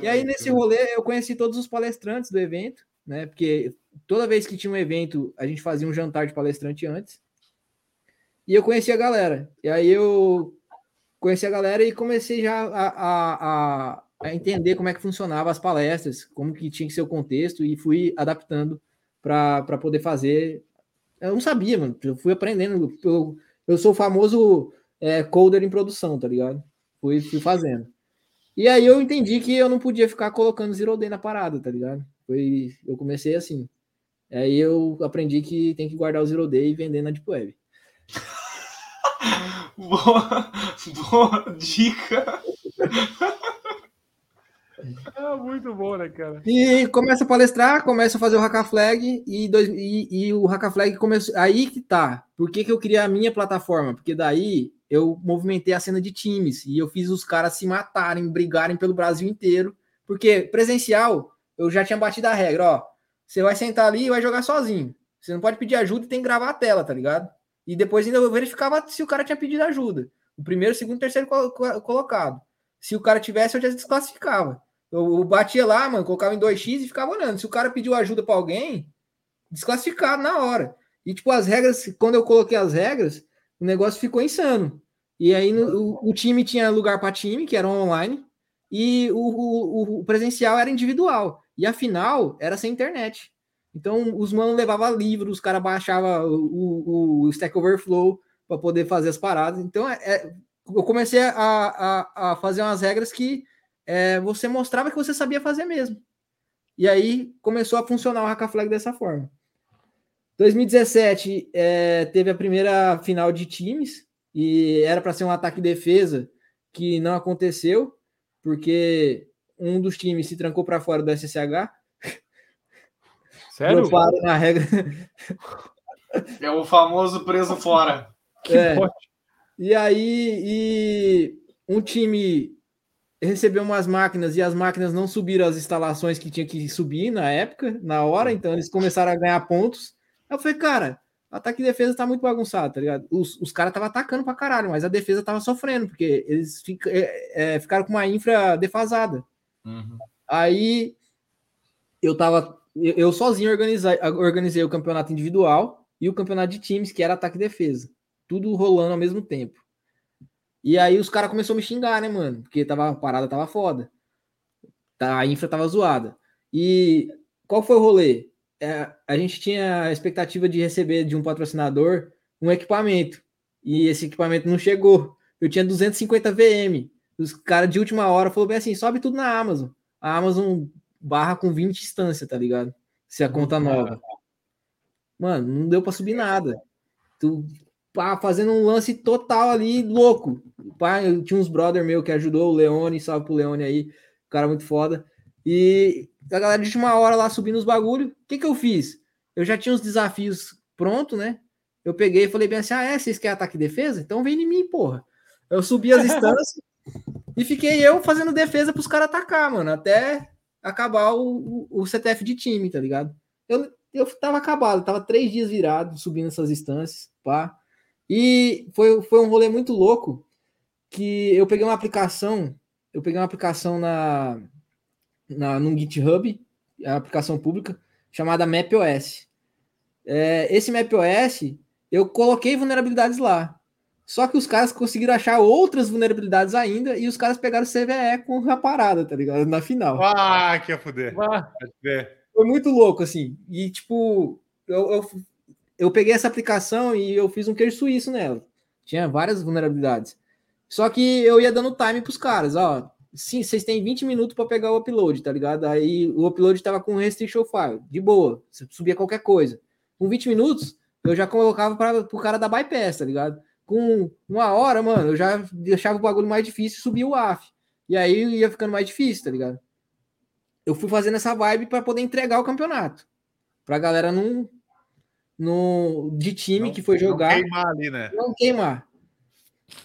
E aí, nesse rolê, eu conheci todos os palestrantes do evento, né? Porque toda vez que tinha um evento, a gente fazia um jantar de palestrante antes. E eu conheci a galera. E aí eu conheci a galera e comecei já a, a, a, a entender como é que funcionava as palestras, como que tinha que ser o contexto, e fui adaptando para poder fazer. Eu não sabia, mano. Eu fui aprendendo. Eu, eu sou o famoso é, coder em produção, tá ligado? Fui, fui fazendo. E aí eu entendi que eu não podia ficar colocando zero day na parada, tá ligado? Foi, eu comecei assim. Aí eu aprendi que tem que guardar o zero day e vender na Deep Web. boa, boa dica. É muito bom, né, cara? E começa a palestrar, começa a fazer o Hackaflag e, dois, e, e o Hackaflag começou. Aí que tá. Por que, que eu criei a minha plataforma? Porque daí eu movimentei a cena de times e eu fiz os caras se matarem, brigarem pelo Brasil inteiro. Porque presencial, eu já tinha batido a regra, ó. Você vai sentar ali e vai jogar sozinho. Você não pode pedir ajuda e tem que gravar a tela, tá ligado? E depois ainda eu verificava se o cara tinha pedido ajuda. O primeiro, segundo, terceiro colocado. Se o cara tivesse, eu já desclassificava. Eu, batia lá, mano, colocava em 2x e ficava olhando. Se o cara pediu ajuda para alguém, desclassificado na hora. E, tipo, as regras, quando eu coloquei as regras, o negócio ficou insano. E aí no, o, o, time tinha lugar para time, que era online, e o, o, o, presencial era individual. E a final era sem internet. Então os manos levavam livros, os caras baixavam o, o, Stack Overflow para poder fazer as paradas. Então é, é, eu comecei a, a, a fazer umas regras que é, você mostrava que você sabia fazer mesmo. E aí começou a funcionar o Hackaflag dessa forma. 2017 é, teve a primeira final de times e era para ser um ataque e defesa que não aconteceu porque um dos times se trancou para fora do SSH. Sério? na regra. É o famoso preso fora. É. E aí, e um time recebeu umas máquinas e as máquinas não subiram as instalações que tinha que subir na época, na hora, então eles começaram a ganhar pontos. Eu falei, cara, ataque e defesa tá muito bagunçado, tá ligado? Os, os caras estavam atacando pra caralho, mas a defesa tava sofrendo, porque eles fica, é, é, ficaram com uma infra defasada. Uhum. Aí eu tava, eu, sozinho organizei, organizei o campeonato individual e o campeonato de times, que era ataque e defesa. Tudo rolando ao mesmo tempo. E aí os caras começaram a me xingar, né, mano? Porque tava, a parada tava foda. Tá, a infra tava zoada. E qual foi o rolê? É, a gente tinha a expectativa de receber de um patrocinador um equipamento. E esse equipamento não chegou. Eu tinha 250 VM. Os caras de última hora falaram bem assim: sobe tudo na Amazon. A Amazon barra com 20 instâncias, tá ligado? Se a conta nova. Mano, não deu para subir nada. Tu pá, fazendo um lance total ali, louco. Pá, eu tinha uns brother meu que ajudou, o Leone, salve pro Leone aí, cara muito foda. E a galera de última hora lá subindo os bagulho. O que que eu fiz? Eu já tinha os desafios pronto, né? Eu peguei e falei bem assim: ah, é? Vocês querem ataque e defesa? Então vem em mim, porra. Eu subi as instâncias e fiquei eu fazendo defesa pros caras atacar, mano, até acabar o, o, o, CTF de time, tá ligado? Eu, eu tava acabado, tava três dias virado, subindo essas instâncias, pá. E foi, foi um rolê muito louco que eu peguei uma aplicação, eu peguei uma aplicação na, na no GitHub, a aplicação pública, chamada MapOS. É, esse MapOS, eu coloquei vulnerabilidades lá. Só que os caras conseguiram achar outras vulnerabilidades ainda e os caras pegaram CVE com a parada, tá ligado? Na final. Ah, que ia foder. Ah, foi muito louco, assim. E, tipo, eu, eu eu peguei essa aplicação e eu fiz um queijo suíço nela. Tinha várias vulnerabilidades. Só que eu ia dando time pros caras, ó. Sim, vocês têm 20 minutos para pegar o upload, tá ligado? Aí o upload tava com restriction file, de boa, você subia qualquer coisa. Com 20 minutos, eu já colocava para o cara da bypass, tá ligado? Com uma hora, mano, eu já deixava o bagulho mais difícil e subia o AF. E aí ia ficando mais difícil, tá ligado? Eu fui fazendo essa vibe para poder entregar o campeonato. Pra galera não, no, de time não, que foi jogar. Não queimar ali, né? Não queimar.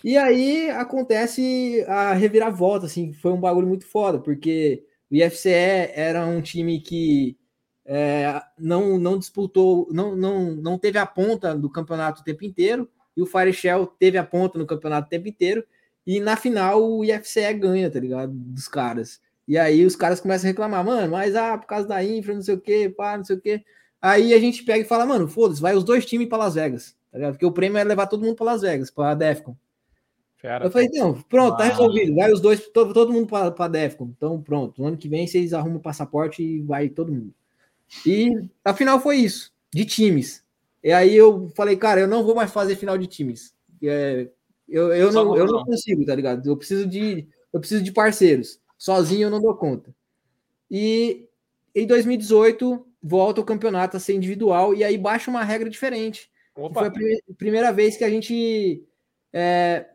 E aí acontece a reviravolta, assim, foi um bagulho muito foda, porque O IFCE era um time que é, não, não disputou, não, não, não teve a ponta do campeonato o tempo inteiro, e o Fire Shell teve a ponta no campeonato o tempo inteiro, e na final o IFCE ganha, tá ligado? Dos caras. E aí os caras começam a reclamar, mano, mas ah, por causa da infra, não sei o que, pá, não sei o que. Aí a gente pega e fala, mano, foda-se, vai os dois times para Las Vegas, tá ligado? Porque o prêmio é levar todo mundo para Las Vegas, para Defcon. Fera, eu falei, não, pronto, tá resolvido. Vai os dois, todo, todo mundo para Defcon. Então, pronto. No ano que vem vocês arrumam o passaporte e vai todo mundo. E a final foi isso, de times. E aí eu falei, cara, eu não vou mais fazer final de times. É, eu, eu, não, eu não consigo, tá ligado? Eu preciso de, eu preciso de parceiros. Sozinho eu não dou conta. E em 2018 volta o campeonato a ser individual e aí baixa uma regra diferente. Foi a prime primeira vez que a gente é,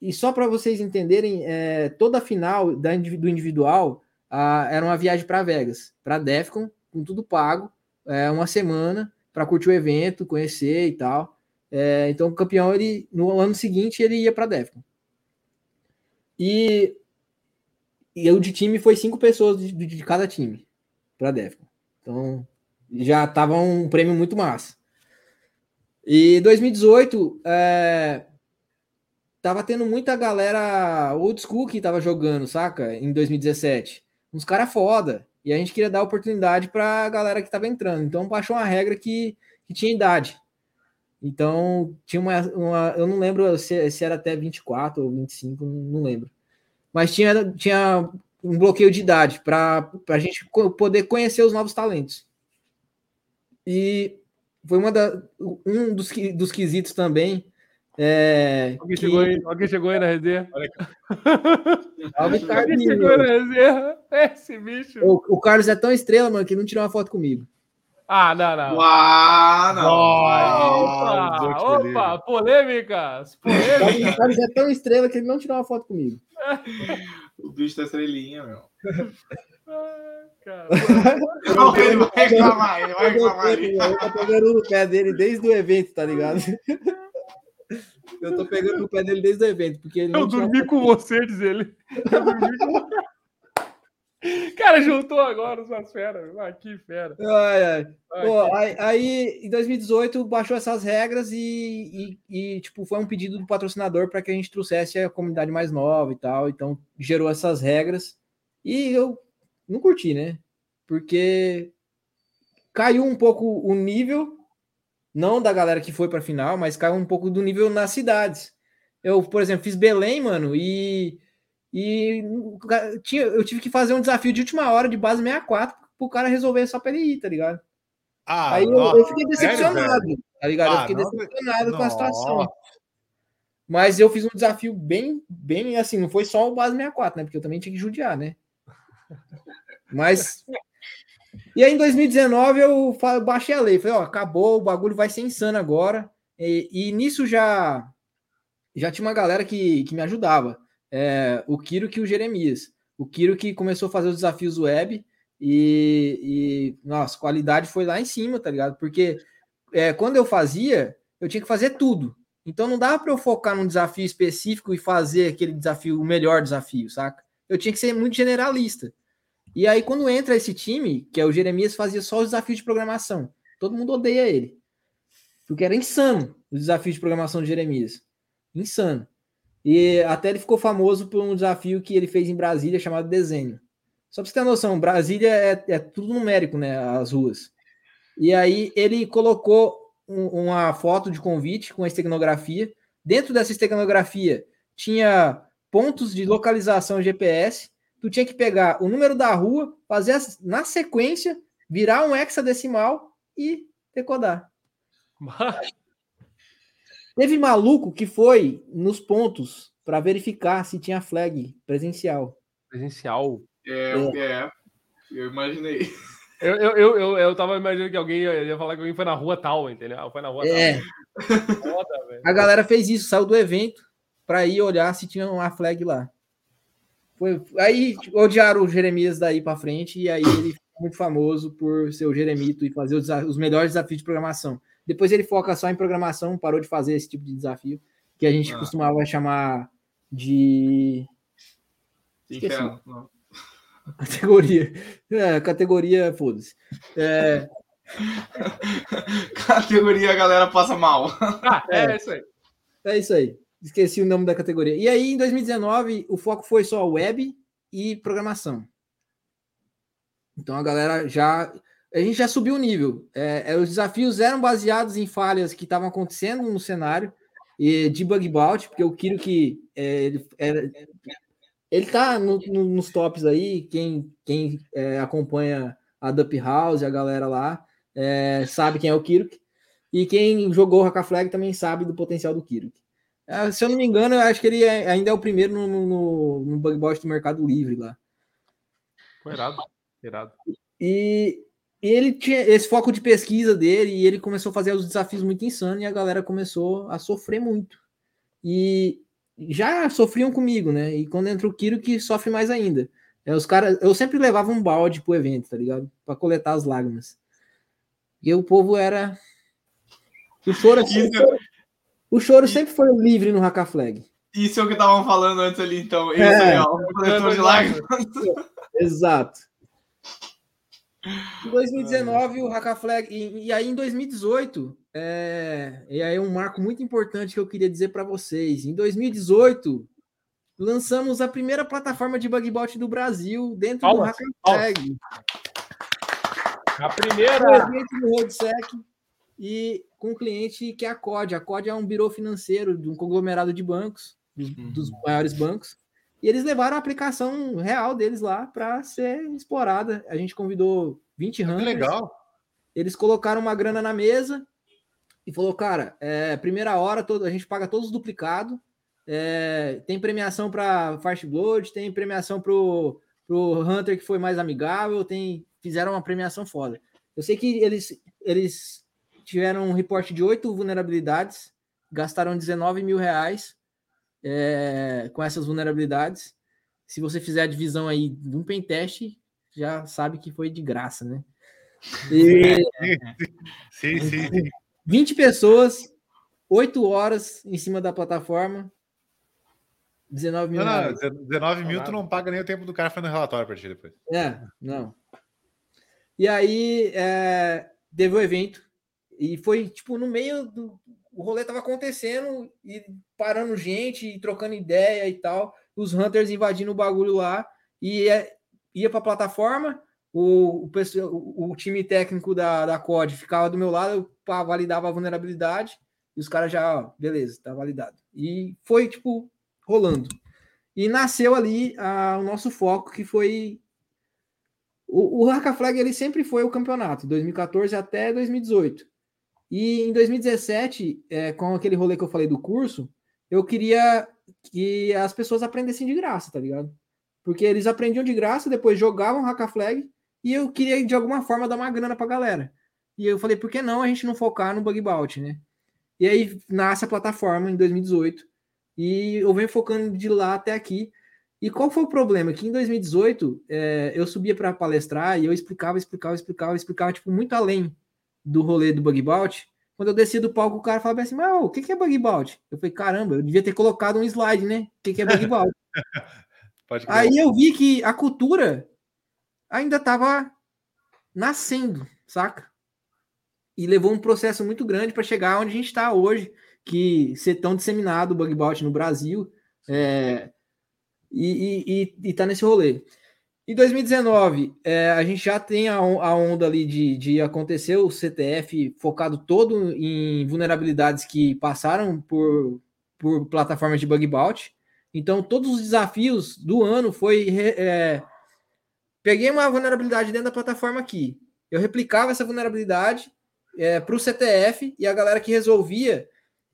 e só para vocês entenderem, é, toda a final da, do individual a, era uma viagem para Vegas, para Defcon, com tudo pago, é, uma semana para curtir o evento, conhecer e tal. É, então o campeão ele no ano seguinte ele ia para Defcon. E, e o de time foi cinco pessoas de, de cada time para Defcon. Então já tava um prêmio muito massa. E 2018 é, tava tendo muita galera old school que tava jogando, saca? Em 2017. Uns caras foda. E a gente queria dar oportunidade pra galera que tava entrando. Então baixou uma regra que, que tinha idade. Então tinha uma, uma. Eu não lembro se, se era até 24 ou 25, não lembro. Mas tinha, tinha um bloqueio de idade para a gente poder conhecer os novos talentos. E foi uma da, um dos, dos quesitos também é, alguém, que... chegou aí, alguém chegou aí na resenha? alguém chegou aí na resenha? Esse bicho. O, o, Carlos é tão estrela, mano, que não tirou uma foto comigo. Ah, não, não. Uau, não. opa, opa, polêmicas. polêmicas. O Carlos é tão estrela que ele não tirou uma foto comigo. o bicho tá estrelinha, meu. Cara. Não, ele vai reclamar, ele vai reclamar. Eu tô pegando no pé dele desde o evento, tá ligado? Eu tô pegando no pé dele desde o evento, porque ele Eu dormi com você, diz ele. Eu dormi com Cara, juntou agora as feras. Ah, que fera. Ai, ai. ai, Pô, aí, aí, em 2018, baixou essas regras e, e, e tipo, foi um pedido do patrocinador para que a gente trouxesse a comunidade mais nova e tal. Então, gerou essas regras. E eu não curti, né? Porque caiu um pouco o nível não da galera que foi para final, mas caiu um pouco do nível nas cidades. Eu, por exemplo, fiz Belém, mano, e e tinha, eu tive que fazer um desafio de última hora de base 64 pro cara resolver só pra ele ir, tá ligado? Ah, Aí eu, eu, fiquei decepcionado, sério, tá ligado? Ah, eu fiquei não, decepcionado não, com a situação. Mas eu fiz um desafio bem, bem assim, não foi só o base 64, né? Porque eu também tinha que judiar, né? Mas e aí, em 2019, eu baixei a lei. Falei, ó, acabou, o bagulho vai ser insano agora. E, e nisso já já tinha uma galera que, que me ajudava. É, o Kiro que o Jeremias. O Kiro que começou a fazer os desafios web e, e nossa, qualidade foi lá em cima, tá ligado? Porque é, quando eu fazia, eu tinha que fazer tudo. Então não dava para eu focar num desafio específico e fazer aquele desafio, o melhor desafio, saca? Eu tinha que ser muito generalista. E aí, quando entra esse time, que é o Jeremias, fazia só os desafios de programação. Todo mundo odeia ele. Porque era insano os desafios de programação de Jeremias. Insano. E até ele ficou famoso por um desafio que ele fez em Brasília chamado desenho. Só para você ter noção, Brasília é, é, tudo numérico, né? As ruas. E aí ele colocou um, uma foto de convite com a esteganografia. Dentro dessa esteganografia tinha pontos de localização GPS tu tinha que pegar o número da rua, fazer na sequência, virar um hexadecimal e decodar. Teve maluco que foi nos pontos para verificar se tinha flag presencial. Presencial? É, é, é. eu imaginei. Eu, eu, eu, eu, eu tava imaginando que alguém ia falar que alguém foi na rua tal, entendeu? Foi na rua é. tal. Foda, a galera fez isso, saiu do evento para ir olhar se tinha uma flag lá. Foi, aí odiaram o Jeremias daí para frente, e aí ele ficou muito famoso por ser o Jeremito e fazer os, os, melhores desafios de programação. Depois ele foca só em programação, parou de fazer esse tipo de desafio, que a gente ah. costumava chamar de. Inferno. Categoria. É, categoria, foda-se. É... categoria a galera passa mal. Ah, é, é isso aí. É isso aí. Esqueci o nome da categoria. E aí, em 2019, o foco foi só web e programação. Então a galera já. A gente já subiu o nível. É, é, os desafios eram baseados em falhas que estavam acontecendo no cenário e de bug bounty, porque o Kiro que é, ele, é, ele tá no, no, nos tops aí. Quem, quem é, acompanha a Dup House, a galera lá, é, sabe quem é o Kirk. E quem jogou o Haka Flag também sabe do potencial do Kirk. É, se eu não me engano, eu acho que ele é, ainda é o primeiro no, no, no bug bounty do Mercado Livre lá. Foi irado. Irado. E, e ele tinha esse foco de pesquisa dele e ele começou a fazer os desafios muito insanos e a galera começou a sofrer muito. E já sofriam comigo, né? E quando entra o Kiro, que sofre mais ainda. É, os caras, eu sempre levava um balde pro evento, tá ligado? Para coletar as lágrimas. E o povo era o choro, foi... o choro sempre foi livre no Haka Flag. Isso é o que estavam falando antes ali, então. Isso é, aí, ó, o coletor de lágrimas. Exato. Em 2019, o Haka Flag. E, e, aí, em 2018, é, e aí é um marco muito importante que eu queria dizer para vocês. Em 2018, lançamos a primeira plataforma de bug bout do Brasil dentro Palmas, do Haka Flag. A primeira. no RoadSec e com um cliente que é a COD. A COD é um birô financeiro de um conglomerado de bancos, dos, uhum. dos maiores bancos. E eles levaram a aplicação real deles lá para ser explorada. A gente convidou 20 hunters. legal. Eles colocaram uma grana na mesa e falou, cara, é, primeira hora todo, a gente paga todos os duplicados. É, tem premiação para Fast Blood, tem premiação pro, pro Hunter que foi mais amigável, tem fizeram uma premiação foda. Eu sei que eles eles tiveram um reporte de oito vulnerabilidades, gastaram 19 mil reais é, com essas vulnerabilidades. Se você fizer a divisão aí de um pentest, já sabe que foi de graça, né? E, sim, sim, sim. 20 pessoas, 8 horas em cima da plataforma, 19 mil. Não, não, 19 mil tu não paga nem o tempo do cara fazendo relatório para ti depois. É, não. E aí é, teve o evento, e foi tipo no meio do, o rolê tava acontecendo e parando gente e trocando ideia e tal. Os Hunters invadindo o bagulho lá e ia, ia para a plataforma. O, o, o, time técnico da, da COD ficava do meu lado, eu pá, validava a vulnerabilidade e os caras já, ó, beleza, tá validado. E foi tipo rolando. E nasceu ali a, o nosso foco, que foi. O, o Flag ele sempre foi o campeonato, 2014 até 2018. E em 2017, é, com aquele rolê que eu falei do curso, eu queria que as pessoas aprendessem de graça, tá ligado? Porque eles aprendiam de graça, depois jogavam Haka Flag, e eu queria de alguma forma dar uma grana pra galera. E eu falei, por que não a gente não focar no bug bounty, né? E aí nasce a plataforma em 2018, e eu venho focando de lá até aqui. E qual foi o problema? Que em 2018 é, eu subia para palestrar e eu explicava, explicava, explicava, explicava, tipo, muito além do rolê do bug bounty, quando eu desci do palco, o cara falava assim, mas o que, que é bug bounty? Eu falei, caramba, eu devia ter colocado um slide, né? O que, que é bug bounty? Aí eu vi que a cultura ainda estava nascendo, saca? E levou um processo muito grande para chegar onde a gente está hoje, que ser tão disseminado o bug bounty no Brasil é, e, e, e tá nesse rolê. Em 2019, é, a gente já tem a, a onda ali de, de acontecer o CTF focado todo em vulnerabilidades que passaram por, por plataformas de bug bounty. Então, todos os desafios do ano foi. É, peguei uma vulnerabilidade dentro da plataforma aqui. Eu replicava essa vulnerabilidade é, para o CTF e a galera que resolvia.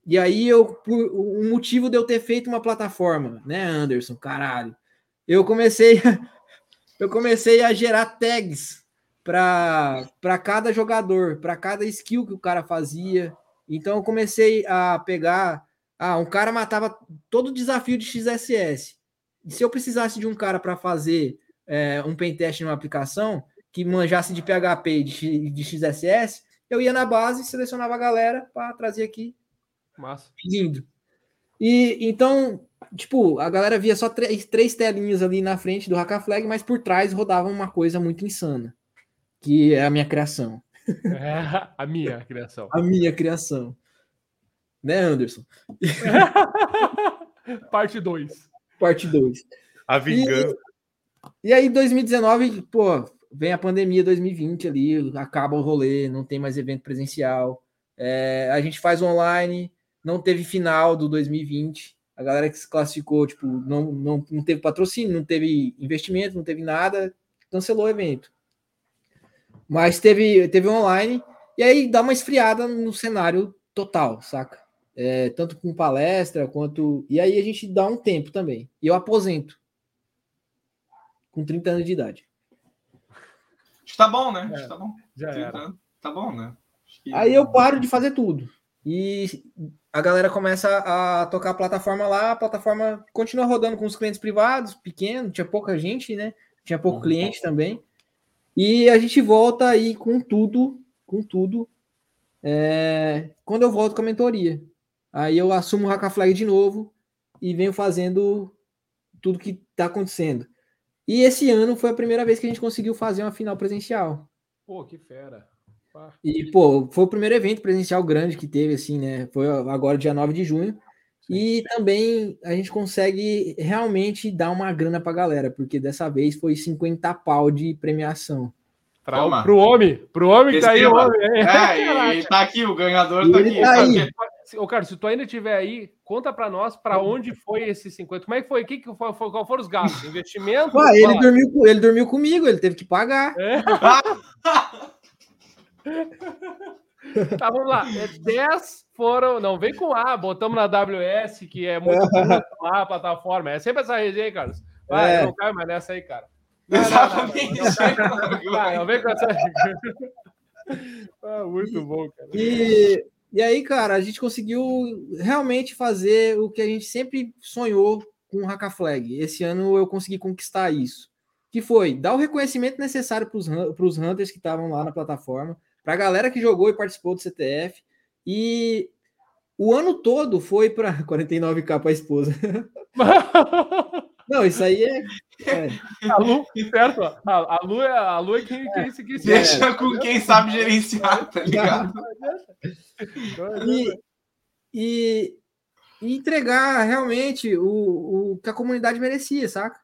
E aí, eu, por, o motivo de eu ter feito uma plataforma, né, Anderson? Caralho. Eu comecei. eu comecei a gerar tags para cada jogador, para cada skill que o cara fazia. Então eu comecei a pegar. Ah, um cara matava todo o desafio de XSS. E se eu precisasse de um cara para fazer é, um pentest numa aplicação que manjasse de PHP e de, de XSS, eu ia na base, selecionava a galera para trazer aqui. Massa. Lindo. E então tipo, a galera via só três, três telinhas ali na frente do Haka Flag, mas por trás rodava uma coisa muito insana, que é a minha criação. É, a minha criação. a minha criação. Né, Anderson? Parte 2. Parte 2. A vingança. E, e aí, 2019, pô, vem a pandemia 2020 ali, acaba o rolê, não tem mais evento presencial. É, a gente faz online, não teve final do 2020. A galera que se classificou, tipo, não, não, não teve patrocínio, não teve investimento, não teve nada, cancelou o evento. Mas teve, teve online, e aí dá uma esfriada no cenário total, saca? É, tanto com palestra quanto. E aí a gente dá um tempo também. E eu aposento. Com 30 anos de idade. Acho que tá bom, né? Acho que tá bom. Já era. Tá bom, né? Que... Aí eu paro de fazer tudo. E a galera começa a tocar a plataforma lá, a plataforma continua rodando com os clientes privados, pequeno, tinha pouca gente, né? Tinha pouco uhum. cliente também. E a gente volta aí com tudo, com tudo, é, quando eu volto com a mentoria. Aí eu assumo o Haka Flag de novo e venho fazendo tudo que está acontecendo. E esse ano foi a primeira vez que a gente conseguiu fazer uma final presencial. Pô, que fera. E, pô, foi o primeiro evento presencial grande que teve, assim, né? Foi agora, dia 9 de junho. E também a gente consegue realmente dar uma grana pra galera, porque dessa vez foi 50 pau de premiação. Pra, pro homem, pro homem que tá aí, o homem. É, e tá aqui, o ganhador tá aqui. Tá aí. Ô, cara, se tu ainda tiver aí, conta para nós para onde foi esses 50. Como é que foi? Que que foi, qual foram os gastos? Investimento? Ué, ele, dormiu, ele dormiu comigo, ele teve que pagar. É. tá, vamos lá. É 10 foram. Não, vem com A, botamos na AWS, que é muito lá a plataforma. É sempre essa resenha, Carlos. Vai, é. não cai mais nessa aí, cara. Exatamente. Não, vem com essa. ah, muito bom, cara. E, e aí, cara, a gente conseguiu realmente fazer o que a gente sempre sonhou com o Haka Flag. Esse ano eu consegui conquistar isso. Que foi dar o reconhecimento necessário para os hunters que estavam lá na plataforma, para a galera que jogou e participou do CTF. E o ano todo foi para 49k para a esposa. Não, isso aí é. é. A Lu, certo? A, a, Lu é, a Lu é quem, quem, quem, quem Deixa é. com quem sabe gerenciar, tá ligado? E, e, e entregar realmente o, o que a comunidade merecia, saca?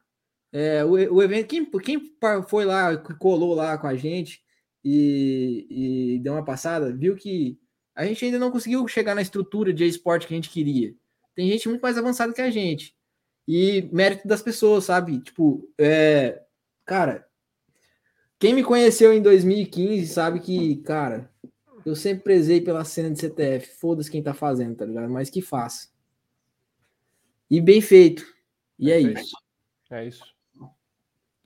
É, o, o evento, quem, quem foi lá, colou lá com a gente e, e deu uma passada, viu que a gente ainda não conseguiu chegar na estrutura de esporte que a gente queria. Tem gente muito mais avançada que a gente e mérito das pessoas, sabe? Tipo, é, cara, quem me conheceu em 2015 sabe que, cara, eu sempre prezei pela cena de CTF. Foda-se quem tá fazendo, tá ligado? Mas que faça. E bem feito. E é, é isso. É isso.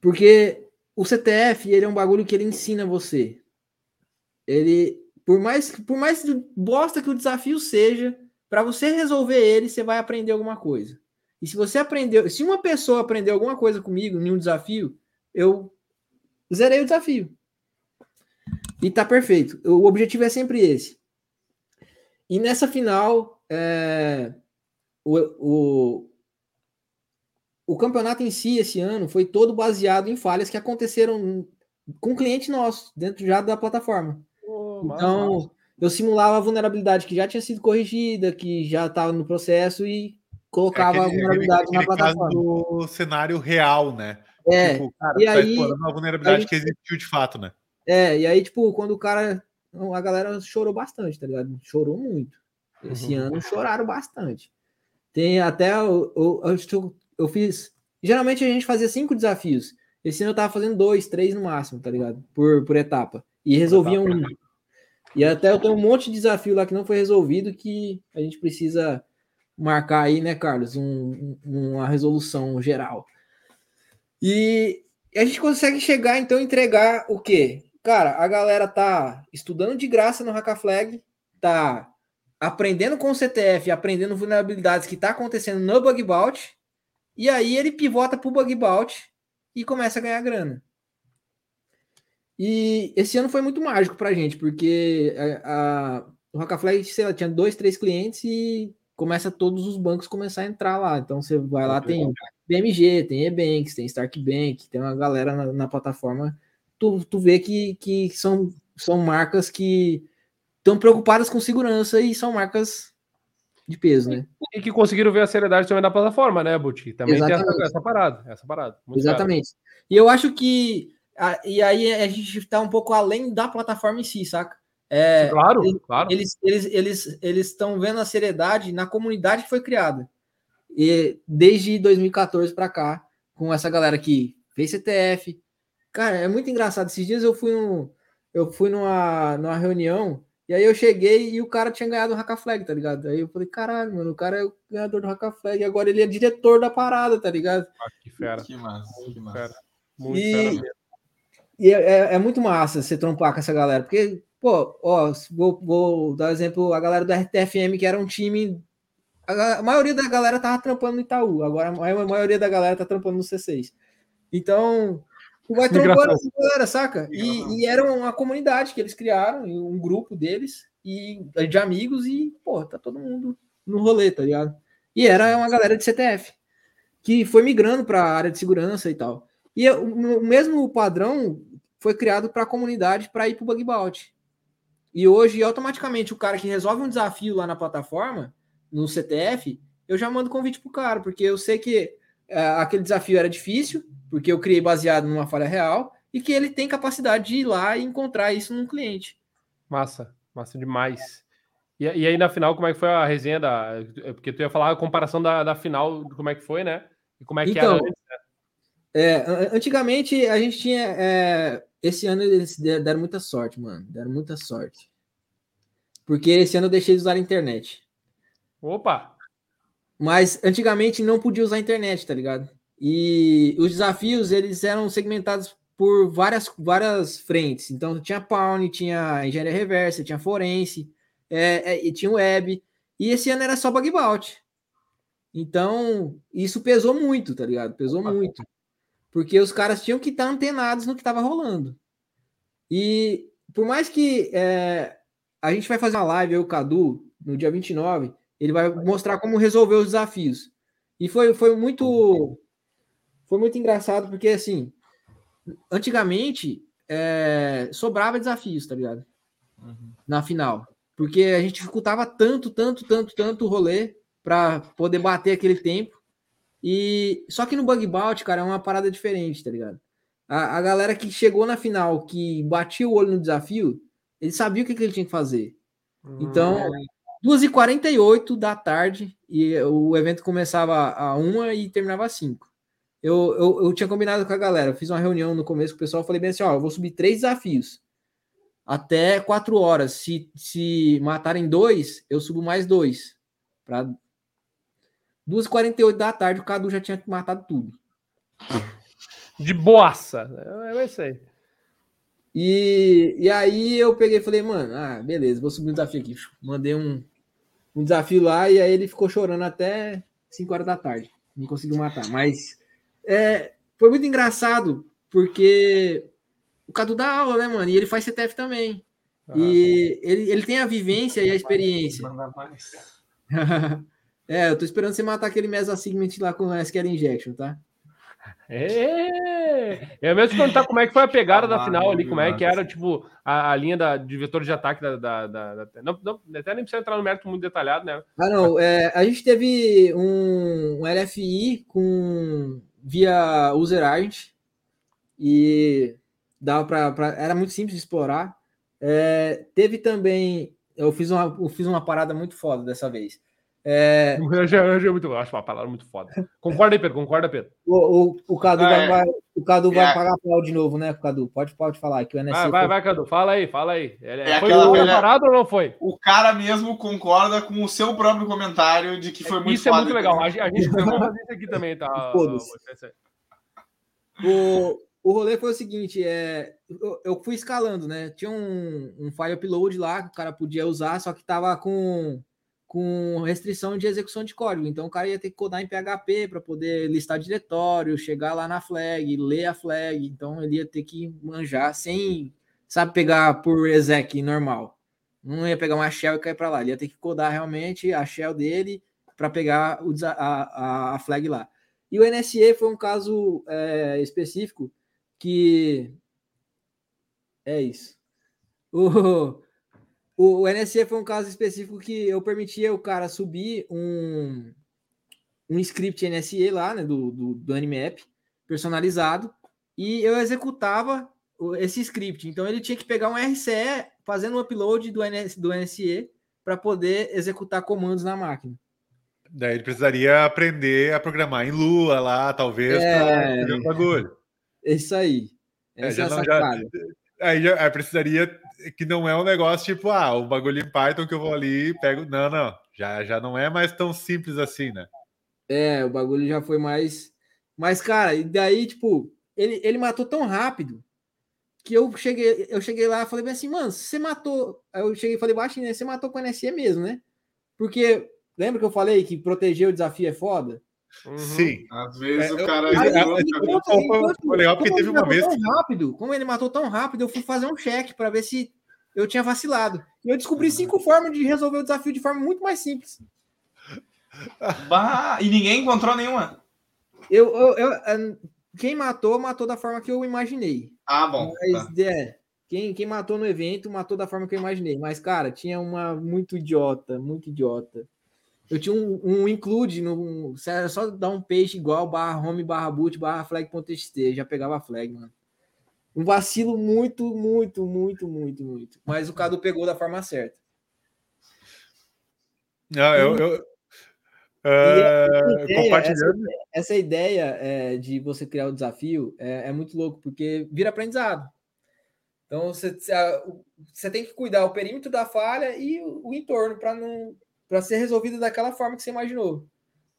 Porque o CTF, ele é um bagulho que ele ensina você. Ele, por mais, por mais bosta que o desafio seja, para você resolver ele, você vai aprender alguma coisa. E se você aprendeu, se uma pessoa aprendeu alguma coisa comigo em um desafio, eu zerei o desafio. E tá perfeito. O objetivo é sempre esse. E nessa final, é, o, o, o campeonato em si, esse ano, foi todo baseado em falhas que aconteceram com cliente nosso, dentro já da plataforma. Oh, então, massa. eu simulava a vulnerabilidade que já tinha sido corrigida, que já estava no processo e colocava é aquele, a vulnerabilidade na plataforma. do cenário real, né? É, tipo, cara, e tá aí, a vulnerabilidade que existiu de fato, né? É, e aí, tipo, quando o cara. A galera chorou bastante, tá ligado? Chorou muito. Esse uhum. ano choraram bastante. Tem até. Eu, eu, eu, eu, fiz. Geralmente a gente fazia cinco desafios. Esse ano eu tava fazendo dois, três no máximo, tá ligado? Por, por etapa. E resolviam um. E até eu tenho um monte de desafio lá que não foi resolvido que a gente precisa marcar aí, né, Carlos, um, uma resolução geral. E a gente consegue chegar, então, entregar o quê? Cara, a galera tá estudando de graça no Hackaflag, tá aprendendo com o CTF, aprendendo vulnerabilidades que tá acontecendo no bug bout, e aí ele pivota pro bug bout e começa a ganhar grana. E esse ano foi muito mágico pra gente, porque a, a, o Hackaflag, sei lá, tinha dois, três clientes e começa todos os bancos começar a entrar lá. Então você vai lá, tem BMG, tem Ebanks, tem Stark Bank, tem uma galera na, na plataforma. Tu, tu vê que, que são, são marcas que estão preocupadas com segurança e são marcas de peso, né? E que conseguiram ver a seriedade também da plataforma, né, Buti? Também Exatamente. tem essa, essa, parada, essa parada. Exatamente. Claro. E eu acho que a, e aí a gente está um pouco além da plataforma em si, saca? É, claro, eles, claro. Eles eles eles eles estão vendo a seriedade na comunidade que foi criada. E desde 2014 para cá, com essa galera que fez CTF. Cara, é muito engraçado. Esses dias eu fui no, eu fui numa, numa reunião e aí eu cheguei e o cara tinha ganhado o Haka Flag, tá ligado? Aí eu falei, caralho, mano, o cara é o ganhador do Haka Flag e agora ele é diretor da parada, tá ligado? Ah, que fera. Que massa, que massa. Fera. Muito e, fera e é, é, é, muito massa você trompar com essa galera, porque, pô, ó, vou, vou dar um exemplo, a galera do RTFM, que era um time. A, a, maioria da galera tava trampando no Itaú, agora a maioria da galera tá trampando no C6. Então, Tu vai trombando essa galera, saca? E, e, era uma comunidade que eles criaram, um grupo deles, e de amigos, e, pô, tá todo mundo no rolê, tá ligado? E era uma galera de CTF, que foi migrando para a área de segurança e tal. E o mesmo padrão foi criado para a comunidade para ir para o bug bounty. E hoje, automaticamente, o cara que resolve um desafio lá na plataforma, no CTF, eu já mando convite pro cara, porque eu sei que é, aquele desafio era difícil, porque eu criei baseado numa falha real, e que ele tem capacidade de ir lá e encontrar isso num cliente. Massa, massa demais. E, e aí, na final, como é que foi a resenha da. Porque tu ia falar a comparação da, da final, como é que foi, né? E como é que então, era antes, né? É, antigamente a gente tinha. É, esse ano eles deram muita sorte, mano. Deram muita sorte. Porque esse ano eu deixei de usar a internet. Opa! Mas antigamente não podia usar a internet, tá ligado? E os desafios eles eram segmentados por várias, várias frentes. Então tinha Pawn, tinha engenharia reversa, tinha forense, é, é, e tinha web. E esse ano era só bug bounty. Então isso pesou muito, tá ligado? Pesou muito. Porque os caras tinham que estar antenados no que estava rolando. E por mais que é, a gente vai fazer uma live, eu, o Cadu, no dia 29, ele vai mostrar como resolver os desafios. E foi, foi muito foi muito engraçado, porque assim, antigamente é, sobrava desafios, tá ligado? Uhum. Na final. Porque a gente dificultava tanto, tanto, tanto, tanto o rolê para poder bater aquele tempo. E só que no bug bounty, cara, é uma parada diferente, tá ligado? A, a galera que chegou na final, que batia o olho no desafio, ele sabia o que, que ele tinha que fazer. Então, hum. 2h48 da tarde, e o evento começava a 1 e terminava às 5. Eu, eu, eu, tinha combinado com a galera, eu fiz uma reunião no começo com o pessoal, falei bem assim: ó, eu vou subir três desafios até 4 horas. Se, se matarem dois, eu subo mais dois. Para 2h48 da tarde, o Cadu já tinha matado tudo. De boaça. É isso aí. E, e aí eu peguei e falei, mano, ah, beleza, vou subir um desafio aqui. Mandei um, um desafio lá e aí ele ficou chorando até 5 horas da tarde. Não conseguiu matar. Mas é, foi muito engraçado, porque o Cadu dá aula, né, mano? E ele faz CTF também. Ah, e ele, ele tem a vivência e a experiência. é, eu tô esperando você matar aquele Mesa Segment lá com a SQL Injection, tá? É, eu mesmo te perguntar como é que foi a pegada ah, da final ali, como é que era, tipo, a, a linha da, de vetor de ataque da. da, da, da não, não, até nem precisa entrar no mérito muito detalhado, né? Ah, não. É, a gente teve um, um LFI com via user agent e dava para era muito simples de explorar. É, teve também, eu fiz uma, eu fiz uma parada muito foda dessa vez. É... Eu, já, eu, já, eu acho uma palavra muito foda. Concorda aí, Pedro? Concorda, Pedro? O, o, o Cadu, ah, vai, é. o Cadu vai é. pagar pau de novo, né, Cadu? Pode, pode falar que o NSC. Vai, vai, vai, Cadu, fala aí, fala aí. É foi o parado ou não foi? O cara mesmo concorda com o seu próprio comentário de que foi muito Isso é muito legal. A gente vai fazer isso aqui também, tá? O, o rolê foi o seguinte: é, eu, eu fui escalando, né? Tinha um, um file upload lá que o cara podia usar, só que tava com com restrição de execução de código. Então o cara ia ter que codar em PHP para poder listar diretório, chegar lá na flag, ler a flag. Então ele ia ter que manjar sem, sabe, pegar por exec normal. Não ia pegar uma shell e cair para lá. Ele ia ter que codar realmente a shell dele para pegar o, a, a, flag lá. E o NSE foi um caso é, específico que é isso. O, o, o NSE foi um caso específico que eu permitia o cara subir um, um script NSE lá, né, do, do, do Animap, personalizado, e eu executava esse script. Então ele tinha que pegar um RCE fazendo um upload do, NS, do NSE para poder executar comandos na máquina. Daí ele precisaria aprender a programar em Lua lá, talvez, é... para o bagulho. Isso aí. É, já, é não, já, aí já aí precisaria que não é um negócio tipo, ah, o bagulho em Python que eu vou ali e pego. Não, não. Já, já não é mais tão simples assim, né? É, o bagulho já foi mais. Mas, cara, e daí, tipo, ele, ele matou tão rápido que eu cheguei, eu cheguei lá e falei bem assim, mano, você matou. Aí eu cheguei e falei, baixinho, né? Você matou com a NSE mesmo, né? Porque lembra que eu falei que proteger o desafio é foda? Uhum. Sim. Às vezes é, o cara. foi legal porque teve uma vez. Tão rápido, como ele matou tão rápido, eu fui fazer um check para ver se eu tinha vacilado. E eu descobri cinco formas de resolver o desafio de forma muito mais simples. Bah, e ninguém encontrou nenhuma. Eu, eu, eu, quem matou, matou da forma que eu imaginei. Ah, bom. Mas, tá. é, quem, quem matou no evento, matou da forma que eu imaginei. Mas, cara, tinha uma muito idiota, muito idiota. Eu tinha um, um include, no, era só dar um peixe igual, barra home, barra boot, barra flag.txt, já pegava a flag, mano. Um vacilo muito, muito, muito, muito, muito. Mas o Cadu pegou da forma certa. Não, eu, eu, Uh, ideia, compartilhando. Essa, essa ideia é, de você criar o desafio é, é, muito louco, porque vira aprendizado. Então você, você tem que cuidar o perímetro da falha e o, o entorno para não para ser resolvido daquela forma que você imaginou.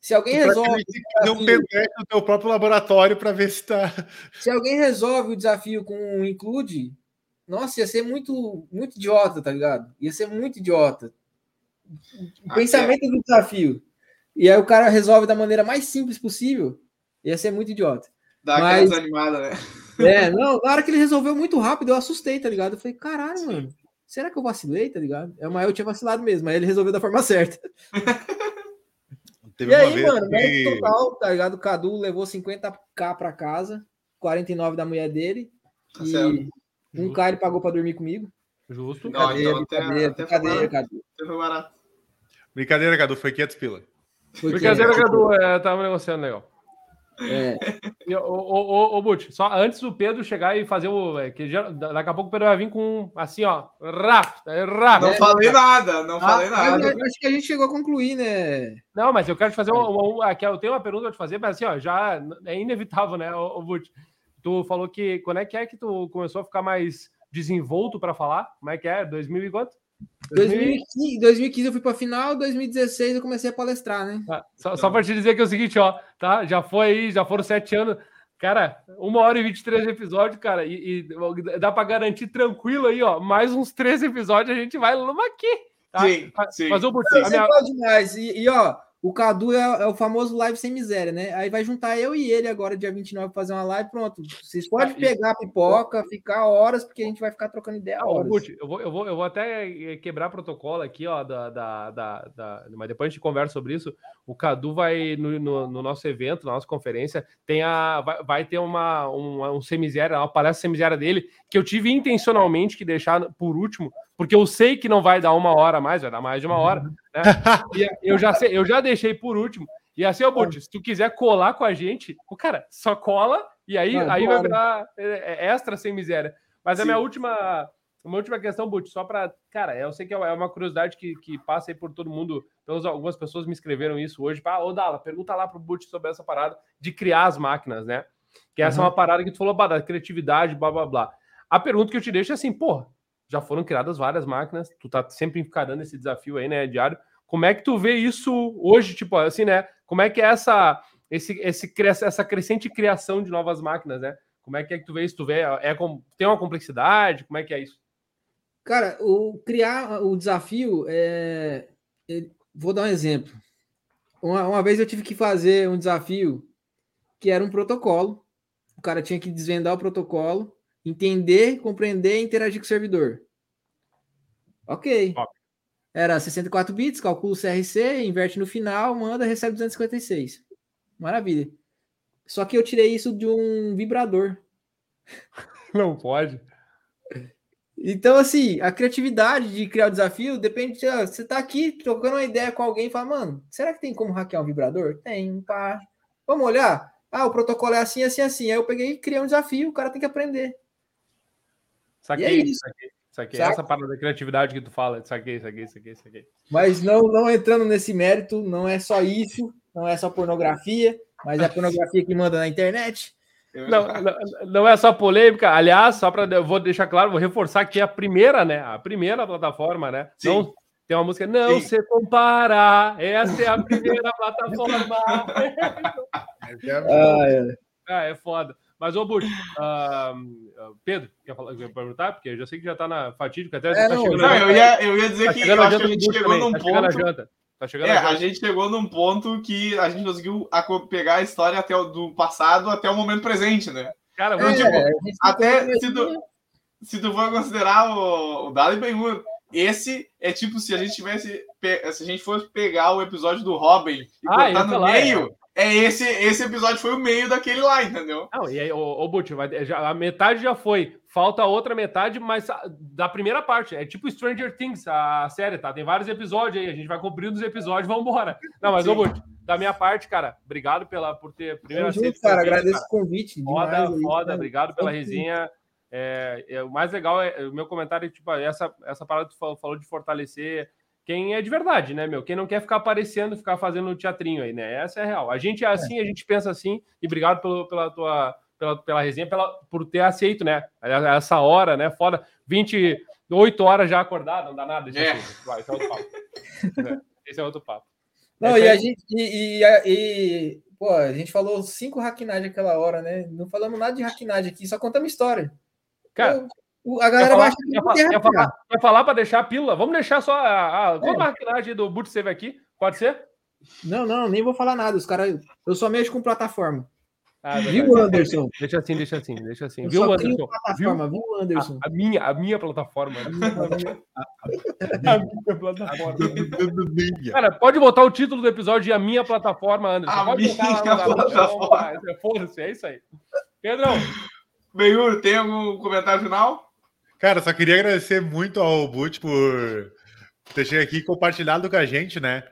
Se alguém resolve. Um PDF no teu próprio laboratório para ver se está. Se alguém resolve o desafio com um include, nossa, ia ser muito, muito idiota, tá ligado? Ia ser muito idiota. O pensamento é. do desafio. E aí o cara resolve da maneira mais simples possível. Ia ser muito idiota. Dá Mas, aquela desanimada, né? É, não, na hora que ele resolveu muito rápido, eu assustei, tá ligado? Eu falei, caralho, mano, será que eu vacilei, tá ligado? É, mas eu tinha vacilado mesmo, mas ele resolveu da forma certa. e aí, mano, que... total, tá ligado? O Cadu levou 50k pra casa, 49 da mulher dele. Tá e certo. um K ele pagou pra dormir comigo. Justo. Não, brincadeira, então, brincadeira, até, brincadeira, até Cadu. Barato. Brincadeira, Cadu, foi 500 pila. Brincadeira, Cadu, é, tava negociando legal. É. E, ô, ô, ô, Butch, só antes do Pedro chegar e fazer o. É, que já, daqui a pouco o Pedro vai vir com assim, ó. Rap, rap. Não falei nada, não ah, falei nada. Acho que a gente chegou a concluir, né? Não, mas eu quero te fazer uma. uma, uma eu tenho uma pergunta pra te fazer, mas assim, ó, já é inevitável, né, ô, ô Butch? Tu falou que. Quando é que é que tu começou a ficar mais desenvolto para falar? Como é que é? 2000 e quanto? 2015, 2015 eu fui para final, 2016 eu comecei a palestrar, né? Ah, só, só para te dizer que é o seguinte, ó, tá? Já foi aí, já foram sete anos. Cara, uma hora e 23 episódios, cara, e, e dá para garantir tranquilo aí, ó. Mais uns três episódios a gente vai lá aqui. Tá? Sim, sim. Mas, Burti, minha... demais. E, e, ó, o Cadu é, é, o famoso live sem miséria, né? Aí vai juntar eu e ele agora, dia 29, para fazer uma live. Pronto. Vocês podem pegar a pipoca, ficar horas, porque a gente vai ficar trocando ideia. Horas. Butch, eu, vou, eu, vou, eu vou até eh, quebrar protocolo aqui, ó, da, da, da, da, Mas depois a gente conversa sobre isso. O Cadu vai, no, no, no nosso evento, na nossa conferência, tem a, vai, vai ter uma, uma, um semiséria, uma palestra semiséria dele, que eu tive intencionalmente que deixar por último, porque eu sei que não vai dar uma hora a mais, vai dar mais de uma hora. Né? E eu já sei, eu já deixei por último. E assim, ô Butch, se tu quiser colar com a gente, o cara, só cola e aí, ah, aí vai virar é, é, extra sem miséria. Mas Sim. a minha última, uma última questão, Butch, só para. Cara, eu sei que é uma curiosidade que, que passa aí por todo mundo. Pelas, algumas pessoas me escreveram isso hoje. Ah, ô Dala, pergunta lá pro Butch sobre essa parada de criar as máquinas, né? Que essa uhum. é uma parada que tu falou, da criatividade, blá blá blá. A pergunta que eu te deixo é assim, porra, já foram criadas várias máquinas, tu tá sempre encarando esse desafio aí, né, diário. Como é que tu vê isso hoje, tipo, assim, né? Como é que é essa, esse, esse, essa crescente criação de novas máquinas, né? Como é que é que tu vê isso? Tu vê, é, tem uma complexidade? Como é que é isso? Cara, o criar o desafio é, é vou dar um exemplo. Uma, uma vez eu tive que fazer um desafio que era um protocolo. O cara tinha que desvendar o protocolo entender, compreender e interagir com o servidor. Ok. era 64 bits, calcula o CRC, inverte no final, manda, recebe 256. Maravilha. Só que eu tirei isso de um vibrador. Não pode. Então, assim, a criatividade de criar o desafio depende de. Você tá aqui trocando uma ideia com alguém e fala, mano, será que tem como hackear um vibrador? Tem, pá. Vamos olhar? Ah, o protocolo é assim, assim, assim. Aí eu peguei e criei um desafio, o cara tem que aprender. Saquei, é isso. saquei, saquei. Essa parada da criatividade que tu fala, saquei, saquei, saquei, saquei. Mas não, não entrando nesse mérito, não é só isso, não é só pornografia, mas é a pornografia que manda na internet. Não, não, não, é só polêmica. Aliás, só para vou deixar claro, vou reforçar que é a primeira, né? A primeira plataforma, né? Sim. Não, tem uma música Não Sim. se compara. Essa é a primeira plataforma. ah, é. Ah, é foda. Mas, ô, Burt, uh, Pedro, quer, falar, quer perguntar? Porque eu já sei que já tá na fatídica. Até, é, tá não, não eu, ia, eu ia dizer tá que eu acho que a gente chegou num tá ponto. Tá chegando é, a, a gente. chegou num ponto que a gente conseguiu pegar a história até o, do passado até o momento presente, né? Cara, é, tipo, até se tu, se tu for considerar o, o Dali Ben esse é tipo se a gente tivesse se a gente fosse pegar o episódio do Robin e ah, cortar no meio, é esse, esse episódio foi o meio daquele lá, entendeu? Não, e aí, ô, ô Butch, a metade já foi. Falta a outra metade, mas da primeira parte. É tipo Stranger Things, a série, tá? Tem vários episódios aí. A gente vai cobrindo os episódios vamos embora. Não, mas, Sim. ô Butch, da minha parte, cara, obrigado pela, por ter. Primeiro junto, cara, agradeço cara. o convite. Foda, demais, foda, aí, obrigado pela resenha. É, é, o mais legal é o meu comentário, tipo, essa, essa parada que tu falou, falou de fortalecer quem é de verdade, né, meu? Quem não quer ficar aparecendo, ficar fazendo teatrinho aí, né? Essa é a real. A gente é, é. assim, a gente pensa assim, e obrigado pelo, pela tua pela, pela resenha, pela, por ter aceito, né? Essa hora, né? Foda. 28 horas já acordado, não dá nada. É. Vai, esse é outro papo. É, esse é outro papo. Não, e a gente. E, e, e, pô, a gente falou cinco hacknagem aquela hora, né? Não falamos nada de hacknagem aqui, só contamos história. Cara, a galera vai achar que quer, falar, quer falar para deixar a pílula? Vamos deixar só a. a é. Qual a maquinagem do Boot Save aqui? Pode ser? Não, não, nem vou falar nada. Os caras. Eu só mexo com plataforma. Ah, viu, Anderson? Deixa assim, deixa assim, deixa assim. Eu viu, Anderson? Plataforma, viu, viu Anderson? A, a, minha, a minha plataforma. A minha, a minha plataforma. Cara, pode botar o título do episódio de A Minha Plataforma, Anderson. A pode minha botar lá, plataforma. Foda-se, é isso aí. Pedrão. Benhur, tem algum comentário final? Cara, só queria agradecer muito ao Butch por ter chegado aqui e compartilhado com a gente, né?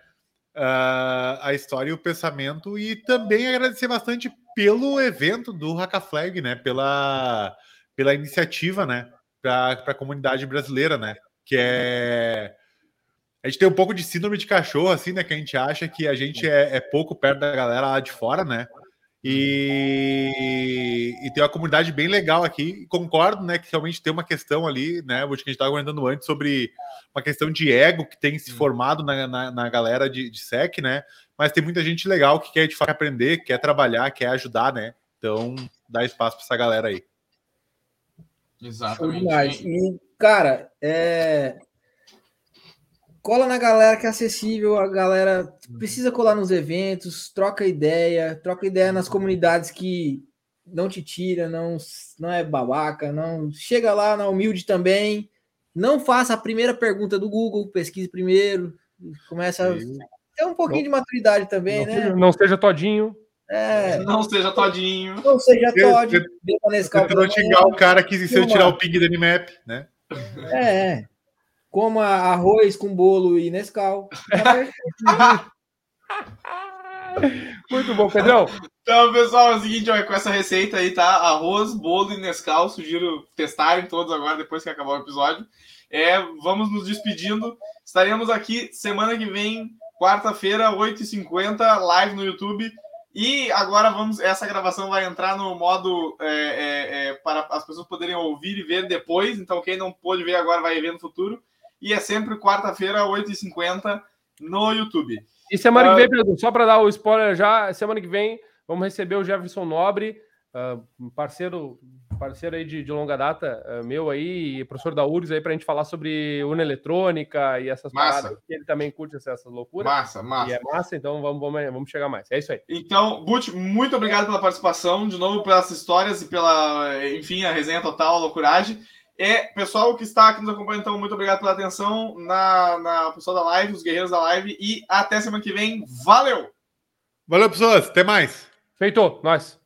Uh, a história e o pensamento, e também agradecer bastante pelo evento do Hackaflag, né? Pela, pela iniciativa, né? Para a comunidade brasileira, né? Que é. A gente tem um pouco de síndrome de cachorro, assim, né? Que a gente acha que a gente é, é pouco perto da galera lá de fora, né? E, e, tem uma comunidade bem legal aqui. Concordo, né, que realmente tem uma questão ali, né, o que a gente estava comentando antes sobre uma questão de ego que tem se formado na, na, na galera de, de, SEC, né? Mas tem muita gente legal que quer de fato aprender, quer trabalhar, quer ajudar, né? Então, dá espaço para essa galera aí. Exatamente. E, cara, é, cola na galera que é acessível, a galera precisa colar nos eventos, troca ideia, troca ideia nas comunidades que não te tira, não, não é babaca, não chega lá na humilde também, não faça a primeira pergunta do Google, pesquise primeiro, começa a ter um pouquinho de maturidade também, não né? Seja, não seja todinho. É, não seja todinho. Não seja todinho. Tentando xingar o cara que se eu tirar o ping da Animap, né? É, Coma arroz com bolo e Nescau. Muito bom, Pedrão. Então, pessoal, é o seguinte, ó, com essa receita aí, tá? Arroz, bolo e Nescau. Sugiro testarem todos agora, depois que acabar o episódio. É, vamos nos despedindo. Estaremos aqui semana que vem, quarta-feira, 8h50, live no YouTube. E agora vamos. Essa gravação vai entrar no modo é, é, é, para as pessoas poderem ouvir e ver depois. Então, quem não pôde ver agora vai ver no futuro e é sempre quarta-feira, 8h50 no YouTube. E semana uh, que vem, Pedro, só para dar o spoiler já, semana que vem vamos receber o Jefferson Nobre, uh, parceiro parceiro aí de, de longa data, uh, meu aí, professor da URGS aí, para a gente falar sobre urna eletrônica e essas massa. paradas. Ele também curte essas loucuras. Massa, massa. E é massa, então vamos, vamos, vamos chegar mais. É isso aí. Então, Butch, muito obrigado pela participação, de novo pelas histórias e pela, enfim, a resenha total, a loucuragem. É, pessoal que está aqui nos acompanhando, então, muito obrigado pela atenção na, na pessoal da live, os guerreiros da live, e até semana que vem. Valeu! Valeu, pessoas. Até mais. Feito. Nós.